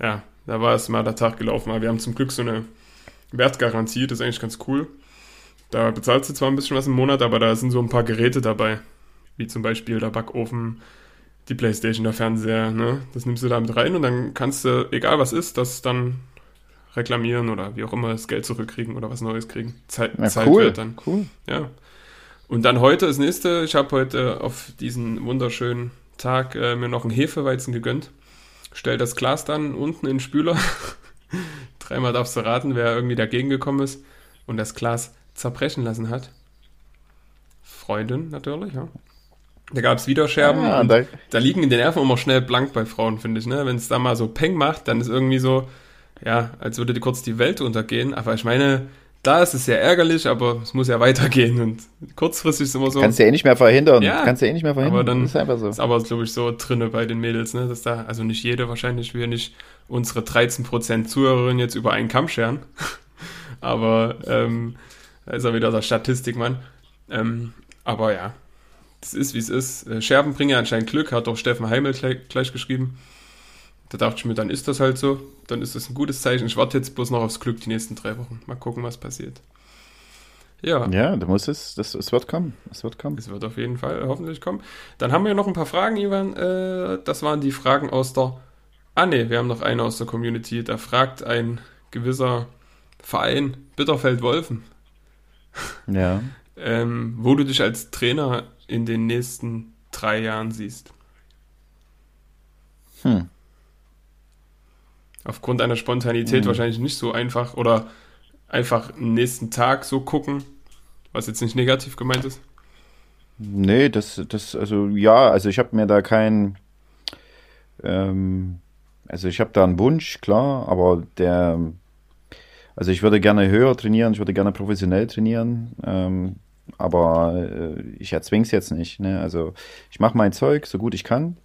Speaker 1: ja, da war erstmal der Tag gelaufen. Aber wir haben zum Glück so eine Wertgarantie, das ist eigentlich ganz cool. Da bezahlst du zwar ein bisschen was im Monat, aber da sind so ein paar Geräte dabei, wie zum Beispiel der Backofen, die Playstation, der Fernseher, ne? Das nimmst du da mit rein und dann kannst du, egal was ist, das dann reklamieren oder wie auch immer das Geld zurückkriegen oder was Neues kriegen. Zeit,
Speaker 2: ja, Zeit cool, wird
Speaker 1: dann. Cool. Ja. Und dann heute das nächste, ich habe heute auf diesen wunderschönen Tag äh, mir noch einen Hefeweizen gegönnt. Stell das Glas dann unten in den Spüler. [laughs] Dreimal darfst du raten, wer irgendwie dagegen gekommen ist und das Glas zerbrechen lassen hat. Freundin natürlich, ja. Da gab es wieder Scherben. Ja, da, da, liegen die Nerven immer schnell blank bei Frauen, finde ich. Ne? Wenn es da mal so Peng macht, dann ist irgendwie so, ja, als würde kurz die Welt untergehen. Aber ich meine, da ist es sehr ärgerlich, aber es muss ja [laughs] weitergehen. Und kurzfristig ist immer so.
Speaker 2: Kannst du ja eh nicht mehr verhindern. Ja, kannst du ja eh nicht mehr verhindern.
Speaker 1: Aber dann ist einfach so. Ist aber, glaube ich, so drinne bei den Mädels, ne? Dass da, also nicht jede wahrscheinlich, wir nicht unsere 13% Zuhörerinnen jetzt über einen Kamm scheren. [laughs] aber ähm, da ist er wieder der Statistikmann. Ähm, aber ja, es ist, wie es ist. Äh, Scherben bringen ja anscheinend Glück, hat doch Steffen Heimel gleich, gleich, geschrieben. Da dachte ich mir, dann ist das halt so. Dann ist das ein gutes Zeichen. Ich warte jetzt bloß noch aufs Glück die nächsten drei Wochen. Mal gucken, was passiert.
Speaker 2: Ja. Ja, da muss es, das, es wird kommen. Es wird kommen.
Speaker 1: Es wird auf jeden Fall hoffentlich kommen. Dann haben wir noch ein paar Fragen, Ivan. Äh, das waren die Fragen aus der. Ah, ne, wir haben noch eine aus der Community. Da fragt ein gewisser Verein Bitterfeld-Wolfen.
Speaker 2: Ja. [laughs]
Speaker 1: ähm, wo du dich als Trainer in den nächsten drei Jahren siehst. Hm. Aufgrund einer Spontanität hm. wahrscheinlich nicht so einfach oder einfach am nächsten Tag so gucken, was jetzt nicht negativ gemeint ist.
Speaker 2: Nee, das, das, also ja, also ich habe mir da kein, ähm, also ich habe da einen Wunsch, klar, aber der, also ich würde gerne höher trainieren, ich würde gerne professionell trainieren. Ähm, aber äh, ich erzwinge es jetzt nicht. Ne? Also ich mache mein Zeug so gut ich kann.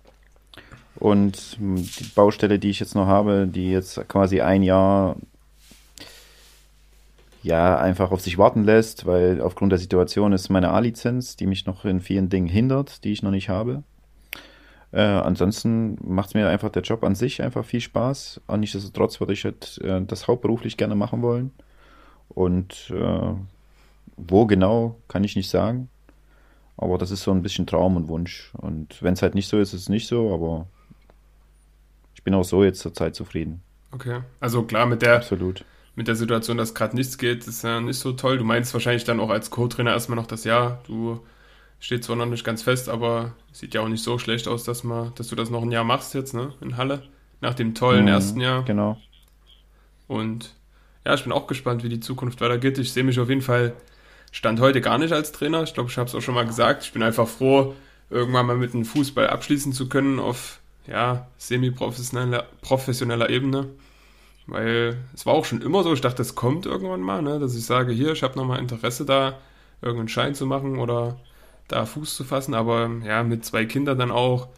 Speaker 2: Und die Baustelle, die ich jetzt noch habe, die jetzt quasi ein Jahr ja einfach auf sich warten lässt, weil aufgrund der Situation ist meine A-Lizenz, die mich noch in vielen Dingen hindert, die ich noch nicht habe. Äh, ansonsten macht mir einfach der Job an sich einfach viel Spaß. Und nichtsdestotrotz würde ich halt, äh, das hauptberuflich gerne machen wollen. Und äh, wo genau, kann ich nicht sagen. Aber das ist so ein bisschen Traum und Wunsch. Und wenn es halt nicht so ist, ist es nicht so, aber ich bin auch so jetzt zur Zeit zufrieden.
Speaker 1: Okay, also klar, mit der,
Speaker 2: Absolut.
Speaker 1: mit der Situation, dass gerade nichts geht, ist ja nicht so toll. Du meinst wahrscheinlich dann auch als Co-Trainer erstmal noch das Jahr. Du stehst zwar noch nicht ganz fest, aber sieht ja auch nicht so schlecht aus, dass, mal, dass du das noch ein Jahr machst jetzt, ne, in Halle. Nach dem tollen mhm, ersten Jahr.
Speaker 2: Genau.
Speaker 1: Und ja, ich bin auch gespannt, wie die Zukunft weitergeht. Ich sehe mich auf jeden Fall Stand heute gar nicht als Trainer. Ich glaube, ich habe es auch schon mal gesagt. Ich bin einfach froh, irgendwann mal mit dem Fußball abschließen zu können auf ja, semi-professioneller professioneller Ebene. Weil es war auch schon immer so, ich dachte, es kommt irgendwann mal, ne, dass ich sage, hier, ich habe nochmal Interesse da, irgendeinen Schein zu machen oder da Fuß zu fassen. Aber ja, mit zwei Kindern dann auch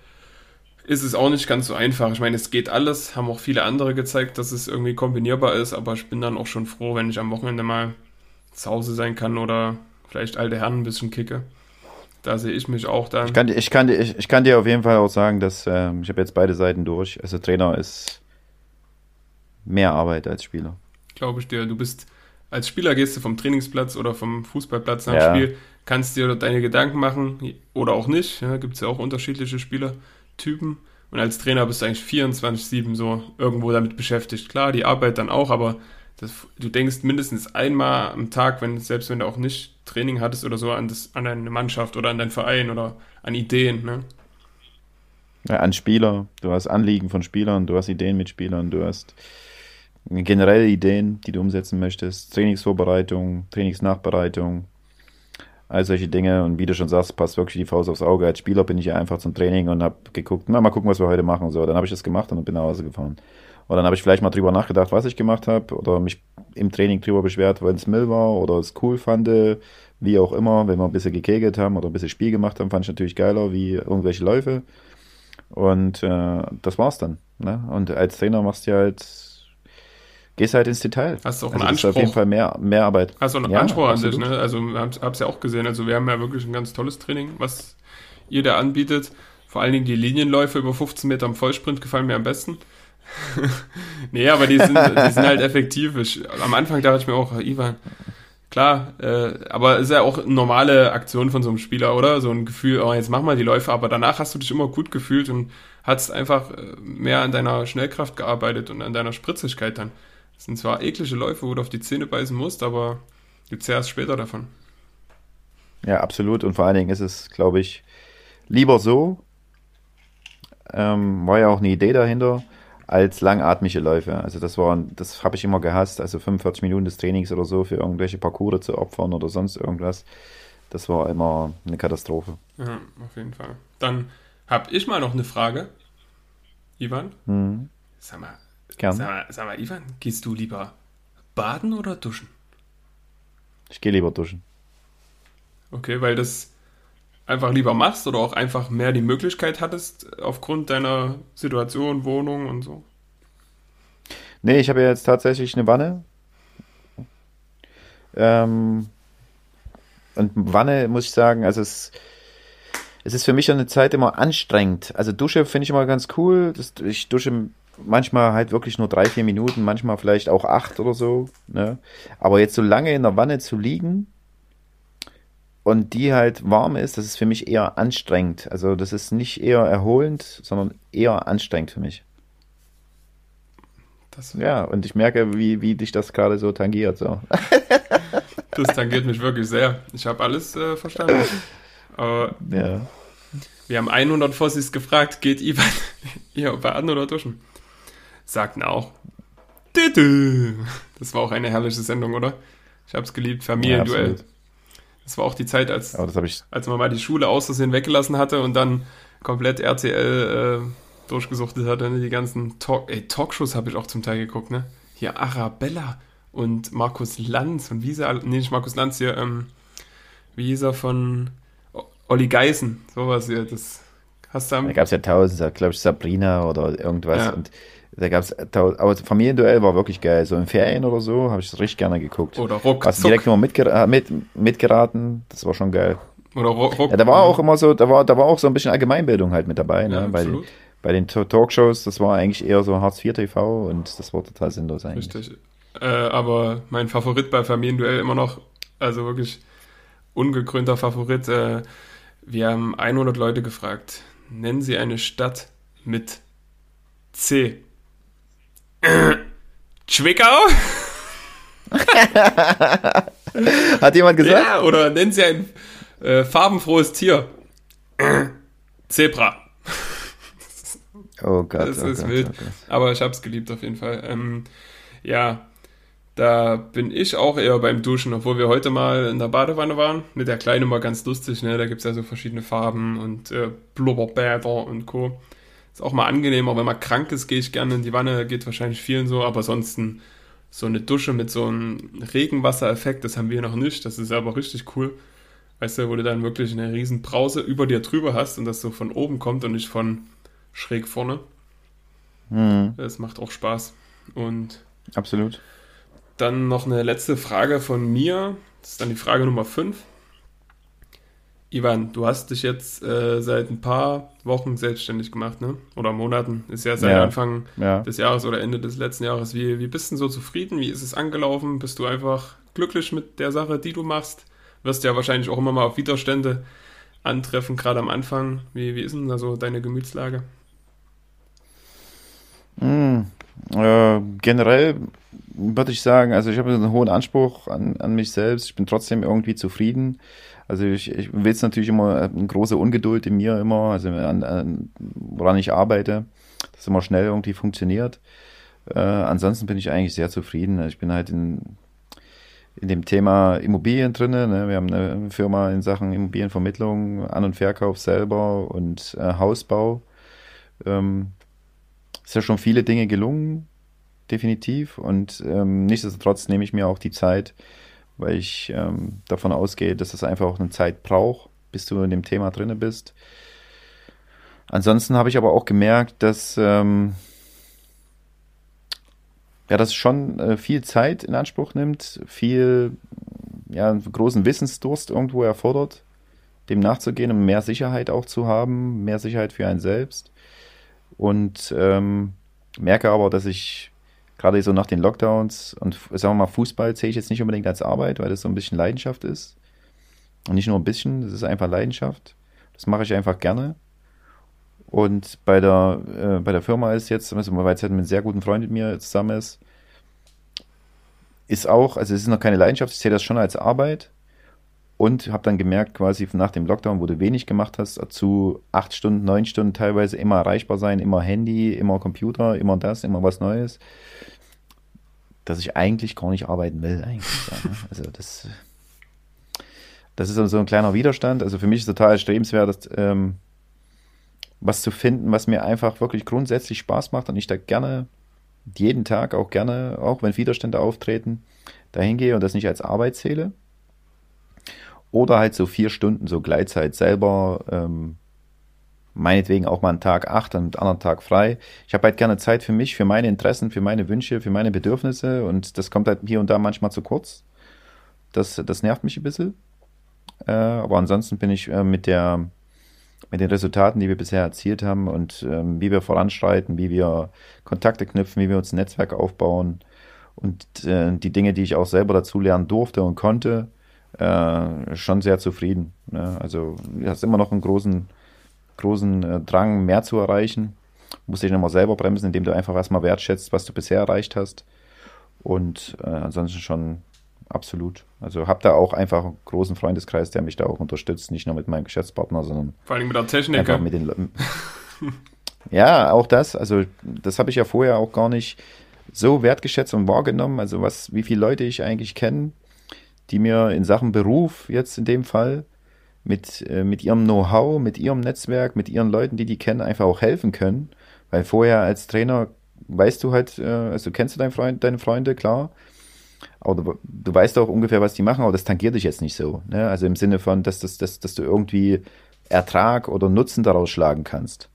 Speaker 1: ist es auch nicht ganz so einfach. Ich meine, es geht alles, haben auch viele andere gezeigt, dass es irgendwie kombinierbar ist, aber ich bin dann auch schon froh, wenn ich am Wochenende mal zu Hause sein kann oder vielleicht alte Herren ein bisschen kicke. Da sehe ich mich auch dann.
Speaker 2: Ich kann, ich kann, ich, ich kann dir auf jeden Fall auch sagen, dass ähm, ich habe jetzt beide Seiten durch. Also Trainer ist mehr Arbeit als Spieler.
Speaker 1: Glaube ich dir. Du bist als Spieler gehst du vom Trainingsplatz oder vom Fußballplatz nach ja. Spiel, kannst dir deine Gedanken machen oder auch nicht. Ja, Gibt es ja auch unterschiedliche Spielertypen. Und als Trainer bist du eigentlich 24-7 so irgendwo damit beschäftigt. Klar, die Arbeit dann auch, aber das, du denkst mindestens einmal am Tag, wenn, selbst wenn du auch nicht Training hattest oder so, an, das, an deine Mannschaft oder an deinen Verein oder an Ideen. Ne?
Speaker 2: Ja, an Spieler. Du hast Anliegen von Spielern, du hast Ideen mit Spielern, du hast generelle Ideen, die du umsetzen möchtest. Trainingsvorbereitung, Trainingsnachbereitung, all solche Dinge. Und wie du schon sagst, passt wirklich die Faust aufs Auge. Als Spieler bin ich ja einfach zum Training und habe geguckt, na, mal gucken, was wir heute machen. So, dann habe ich das gemacht und bin nach Hause gefahren. Und dann habe ich vielleicht mal drüber nachgedacht, was ich gemacht habe oder mich im Training drüber beschwert, wenn es Müll war oder es cool fand, wie auch immer. Wenn wir ein bisschen gekegelt haben oder ein bisschen Spiel gemacht haben, fand ich natürlich geiler wie irgendwelche Läufe. Und äh, das war's dann. Ne? Und als Trainer machst du halt gehst halt ins Detail.
Speaker 1: Hast du auch
Speaker 2: also
Speaker 1: einen Anspruch?
Speaker 2: auf jeden Fall mehr, mehr Arbeit.
Speaker 1: Hast du einen ja, Anspruch an sich, ne? Also, ich hab's ja auch gesehen. Also, wir haben ja wirklich ein ganz tolles Training, was ihr da anbietet. Vor allen Dingen die Linienläufe über 15 Meter im Vollsprint gefallen mir am besten. [laughs] nee, aber die sind, die sind halt effektiv. Ich, am Anfang dachte ich mir auch, Ivan, klar, äh, aber ist ja auch eine normale Aktion von so einem Spieler, oder? So ein Gefühl, oh, jetzt mach mal die Läufe, aber danach hast du dich immer gut gefühlt und hast einfach äh, mehr an deiner Schnellkraft gearbeitet und an deiner Spritzigkeit dann. Das sind zwar eklige Läufe, wo du auf die Zähne beißen musst, aber du zehrst später davon.
Speaker 2: Ja, absolut. Und vor allen Dingen ist es, glaube ich, lieber so, ähm, war ja auch eine Idee dahinter, als langatmige Läufe. Also das war, das habe ich immer gehasst, also 45 Minuten des Trainings oder so für irgendwelche Parcours zu opfern oder sonst irgendwas. Das war immer eine Katastrophe.
Speaker 1: Ja, auf jeden Fall. Dann habe ich mal noch eine Frage, Ivan. Mhm. Sag mal, Gern. Sag mal, sag mal, Ivan, gehst du lieber baden oder duschen?
Speaker 2: Ich gehe lieber duschen.
Speaker 1: Okay, weil das einfach lieber machst oder auch einfach mehr die Möglichkeit hattest aufgrund deiner Situation, Wohnung und so?
Speaker 2: Nee, ich habe ja jetzt tatsächlich eine Wanne. Ähm, und Wanne, muss ich sagen, also es, es ist für mich eine Zeit immer anstrengend. Also Dusche finde ich immer ganz cool. Das, ich dusche manchmal halt wirklich nur drei, vier Minuten, manchmal vielleicht auch acht oder so. Ne? Aber jetzt so lange in der Wanne zu liegen und die halt warm ist, das ist für mich eher anstrengend. Also das ist nicht eher erholend, sondern eher anstrengend für mich. Das ja, und ich merke, wie, wie dich das gerade so tangiert. So. [laughs]
Speaker 1: das tangiert mich wirklich sehr. Ich habe alles äh, verstanden. Aber ja. Wir haben 100 Fossis gefragt, geht Ivan [laughs] ihr baden oder duschen? sagten auch, das war auch eine herrliche Sendung, oder? Ich habe es geliebt, Familienduell. Ja, das war auch die Zeit, als, als man mal die Schule aus Versehen weggelassen hatte und dann komplett RTL äh, durchgesuchtet hatte. Ne? Die ganzen Talk ey, Talkshows habe ich auch zum Teil geguckt. Ne? Hier Arabella und Markus Lanz und wie sie alle, nee, nicht Markus Lanz hier, ähm, wie hieß er von Olli Geißen, sowas hier, das hast du am...
Speaker 2: Da gab es ja tausend, glaube ich, Sabrina oder irgendwas ja. und da gab's, aber Familienduell war wirklich geil. So in Ferien oder so habe ich es richtig gerne geguckt.
Speaker 1: Oder Ruck.
Speaker 2: Hast direkt immer mitger mit, mitgeraten. Das war schon geil.
Speaker 1: Oder Ruck.
Speaker 2: Ja, da war auch immer so, da war, da war auch so ein bisschen Allgemeinbildung halt mit dabei. Ne? Ja, bei, den, bei den Talkshows, das war eigentlich eher so Hartz IV TV und das war total sinnlos eigentlich.
Speaker 1: Richtig. Äh, aber mein Favorit bei Familienduell immer noch, also wirklich ungekrönter Favorit. Äh, wir haben 100 Leute gefragt. Nennen Sie eine Stadt mit C. [coughs] Zwickau? [laughs]
Speaker 2: Hat jemand gesagt? Ja,
Speaker 1: oder nennen Sie ein äh, farbenfrohes Tier. [coughs] Zebra.
Speaker 2: Oh Gott.
Speaker 1: Das
Speaker 2: oh
Speaker 1: ist
Speaker 2: Gott,
Speaker 1: wild.
Speaker 2: Oh
Speaker 1: Aber ich hab's geliebt auf jeden Fall. Ähm, ja, da bin ich auch eher beim Duschen, obwohl wir heute mal in der Badewanne waren. Mit der Kleinen mal ganz lustig, ne? Da gibt's ja so verschiedene Farben und äh, Blubberbäder und Co. Ist auch mal angenehm, auch wenn man krank ist, gehe ich gerne in die Wanne, geht wahrscheinlich vielen so, aber ansonsten so eine Dusche mit so einem Regenwassereffekt, das haben wir noch nicht, das ist aber richtig cool. Weißt du, wo du dann wirklich eine riesen Brause über dir drüber hast und das so von oben kommt und nicht von schräg vorne. Mhm. Das macht auch Spaß. Und
Speaker 2: absolut.
Speaker 1: Dann noch eine letzte Frage von mir. Das ist dann die Frage Nummer 5. Ivan, du hast dich jetzt äh, seit ein paar Wochen selbstständig gemacht, ne? Oder Monaten. Ist ja seit ja, Anfang ja. des Jahres oder Ende des letzten Jahres. Wie, wie bist du so zufrieden? Wie ist es angelaufen? Bist du einfach glücklich mit der Sache, die du machst? Wirst ja wahrscheinlich auch immer mal auf Widerstände antreffen, gerade am Anfang. Wie, wie ist denn da so deine Gemütslage?
Speaker 2: Mm, äh, generell würde ich sagen, also ich habe einen hohen Anspruch an, an mich selbst. Ich bin trotzdem irgendwie zufrieden. Also ich, ich will es natürlich immer eine große Ungeduld in mir immer, also an, an, woran ich arbeite, dass immer schnell irgendwie funktioniert. Äh, ansonsten bin ich eigentlich sehr zufrieden. Ich bin halt in, in dem Thema Immobilien drin. Ne? Wir haben eine Firma in Sachen Immobilienvermittlung, An- und Verkauf selber und äh, Hausbau. Ähm, ist ja schon viele Dinge gelungen, definitiv. Und ähm, nichtsdestotrotz nehme ich mir auch die Zeit, weil ich ähm, davon ausgehe, dass es einfach auch eine Zeit braucht, bis du in dem Thema drinne bist. Ansonsten habe ich aber auch gemerkt, dass ähm, ja, das schon äh, viel Zeit in Anspruch nimmt, viel ja, großen Wissensdurst irgendwo erfordert, dem nachzugehen, um mehr Sicherheit auch zu haben, mehr Sicherheit für einen selbst. Und ähm, merke aber, dass ich gerade so nach den Lockdowns und sagen wir mal, Fußball zähle ich jetzt nicht unbedingt als Arbeit, weil das so ein bisschen Leidenschaft ist. Und nicht nur ein bisschen, das ist einfach Leidenschaft. Das mache ich einfach gerne. Und bei der, äh, bei der Firma ist jetzt, also weil es halt mit einem sehr guten Freund mit mir zusammen ist, ist auch, also es ist noch keine Leidenschaft, ich sehe das schon als Arbeit, und habe dann gemerkt, quasi nach dem Lockdown, wo du wenig gemacht hast, zu acht Stunden, neun Stunden teilweise immer erreichbar sein, immer Handy, immer Computer, immer das, immer was Neues, dass ich eigentlich gar nicht arbeiten will. Eigentlich. Ne? Also das, das ist so ein kleiner Widerstand. Also für mich ist total strebenswert, dass, ähm, was zu finden, was mir einfach wirklich grundsätzlich Spaß macht und ich da gerne jeden Tag auch gerne, auch wenn Widerstände auftreten, dahin gehe und das nicht als Arbeit zähle oder halt so vier Stunden so Gleitzeit selber, ähm, meinetwegen auch mal einen Tag acht, einen anderen Tag frei. Ich habe halt gerne Zeit für mich, für meine Interessen, für meine Wünsche, für meine Bedürfnisse und das kommt halt hier und da manchmal zu kurz. Das, das nervt mich ein bisschen. Äh, aber ansonsten bin ich äh, mit der mit den Resultaten, die wir bisher erzielt haben und ähm, wie wir voranschreiten, wie wir Kontakte knüpfen, wie wir uns ein Netzwerk aufbauen und äh, die Dinge, die ich auch selber dazu lernen durfte und konnte, äh, schon sehr zufrieden. Ne? Also du hast immer noch einen großen, großen äh, Drang, mehr zu erreichen. Musst dich nochmal selber bremsen, indem du einfach erstmal wertschätzt, was du bisher erreicht hast. Und äh, ansonsten schon absolut. Also habe da auch einfach einen großen Freundeskreis, der mich da auch unterstützt, nicht nur mit meinem Geschäftspartner, sondern
Speaker 1: vor allem mit der Technik. Einfach mit den
Speaker 2: Leuten. [laughs] ja, auch das. Also das habe ich ja vorher auch gar nicht so wertgeschätzt und wahrgenommen. Also was, wie viele Leute ich eigentlich kenne, die mir in Sachen Beruf jetzt in dem Fall mit, äh, mit ihrem Know-how, mit ihrem Netzwerk, mit ihren Leuten, die die kennen, einfach auch helfen können. Weil vorher als Trainer weißt du halt, äh, also kennst du deinen Freund, deine Freunde, klar. Aber du, du, weißt auch ungefähr, was die machen, aber das tangiert dich jetzt nicht so. Ne? Also im Sinne von, dass, dass, dass, dass du irgendwie Ertrag oder Nutzen daraus schlagen kannst.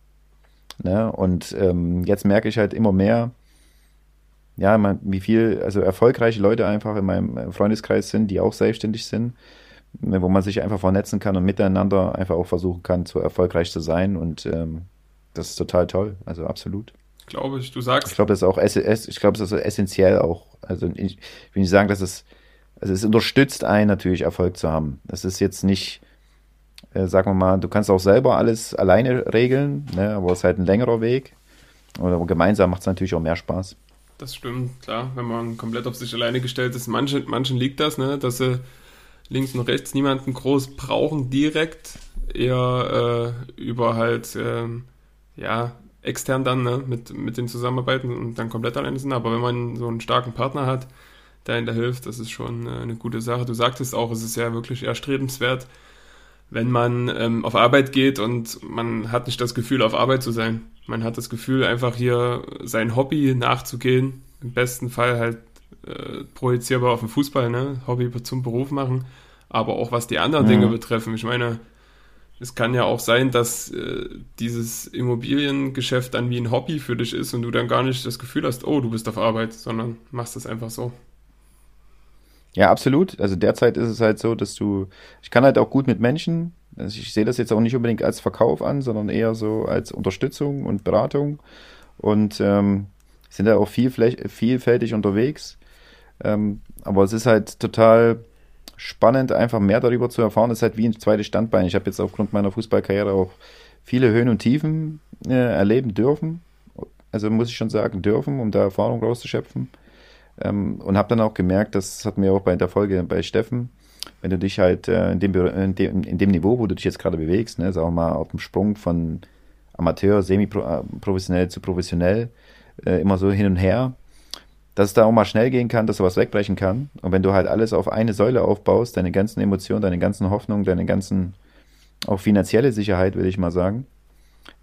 Speaker 2: Ne? Und ähm, jetzt merke ich halt immer mehr, ja, man, wie viel, also erfolgreiche Leute einfach in meinem Freundeskreis sind, die auch selbstständig sind, ne, wo man sich einfach vernetzen kann und miteinander einfach auch versuchen kann, so erfolgreich zu sein. Und ähm, das ist total toll, also absolut.
Speaker 1: Glaube ich, du sagst.
Speaker 2: Ich glaube, das ist auch, ich glaube, das ist essentiell auch. Also ich will nicht sagen, dass es, also es unterstützt einen natürlich Erfolg zu haben. Das ist jetzt nicht, äh, sagen wir mal, du kannst auch selber alles alleine regeln, ne, aber es ist halt ein längerer Weg. Oder gemeinsam macht es natürlich auch mehr Spaß
Speaker 1: das stimmt, klar. Wenn man komplett auf sich alleine gestellt ist, manchen, manchen liegt das, ne, dass sie links und rechts niemanden groß brauchen direkt, eher äh, über halt, äh, ja, extern dann, ne, mit, mit den Zusammenarbeiten und dann komplett alleine sind. Aber wenn man so einen starken Partner hat, der ihnen da hilft, das ist schon äh, eine gute Sache. Du sagtest auch, es ist ja wirklich erstrebenswert, wenn man ähm, auf Arbeit geht und man hat nicht das Gefühl, auf Arbeit zu sein. Man hat das Gefühl, einfach hier sein Hobby nachzugehen. Im besten Fall halt äh, projizierbar auf den Fußball, ne? Hobby zum Beruf machen. Aber auch was die anderen mhm. Dinge betreffen. Ich meine, es kann ja auch sein, dass äh, dieses Immobiliengeschäft dann wie ein Hobby für dich ist und du dann gar nicht das Gefühl hast, oh, du bist auf Arbeit, sondern machst das einfach so.
Speaker 2: Ja, absolut. Also derzeit ist es halt so, dass du, ich kann halt auch gut mit Menschen, also ich sehe das jetzt auch nicht unbedingt als Verkauf an, sondern eher so als Unterstützung und Beratung und ähm, sind da auch viel, vielfältig unterwegs. Ähm, aber es ist halt total spannend, einfach mehr darüber zu erfahren. Es ist halt wie ein zweites Standbein. Ich habe jetzt aufgrund meiner Fußballkarriere auch viele Höhen und Tiefen äh, erleben dürfen. Also muss ich schon sagen, dürfen, um da Erfahrung rauszuschöpfen. Ähm, und habe dann auch gemerkt, das hat mir auch bei der Folge bei Steffen, wenn du dich halt äh, in, dem, in, dem, in dem Niveau, wo du dich jetzt gerade bewegst, ne, sagen wir mal auf dem Sprung von Amateur, semi-professionell äh, zu professionell, äh, immer so hin und her, dass es da auch mal schnell gehen kann, dass sowas wegbrechen kann. Und wenn du halt alles auf eine Säule aufbaust, deine ganzen Emotionen, deine ganzen Hoffnungen, deine ganzen, auch finanzielle Sicherheit, würde ich mal sagen,